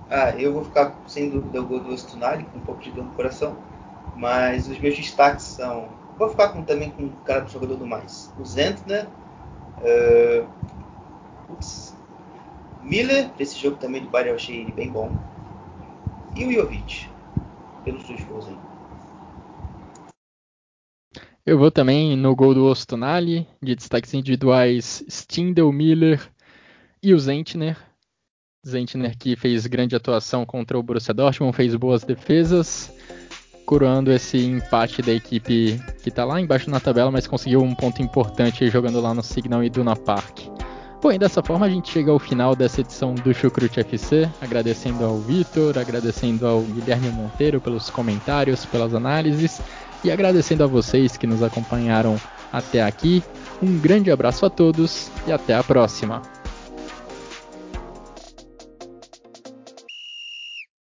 Ah, eu vou ficar sem dúvida o gol do Ostunari, com um pouco de dor no coração. Mas os meus destaques são. Vou ficar com, também com o cara do jogador do mais. O Zentner. Uh, Miller, esse jogo também do Bayern eu achei ele bem bom. E o Jovic pelos dois gols aí. Eu vou também no gol do Ostonali, de destaques individuais Stindel, Miller e o Zentner. Zentner que fez grande atuação contra o Borussia Dortmund, fez boas defesas, coroando esse empate da equipe que está lá embaixo na tabela, mas conseguiu um ponto importante jogando lá no Signal Iduna Park. Bom, e dessa forma a gente chega ao final dessa edição do Chucrute FC, agradecendo ao Vitor, agradecendo ao Guilherme Monteiro pelos comentários, pelas análises e agradecendo a vocês que nos acompanharam até aqui. Um grande abraço a todos e até a próxima.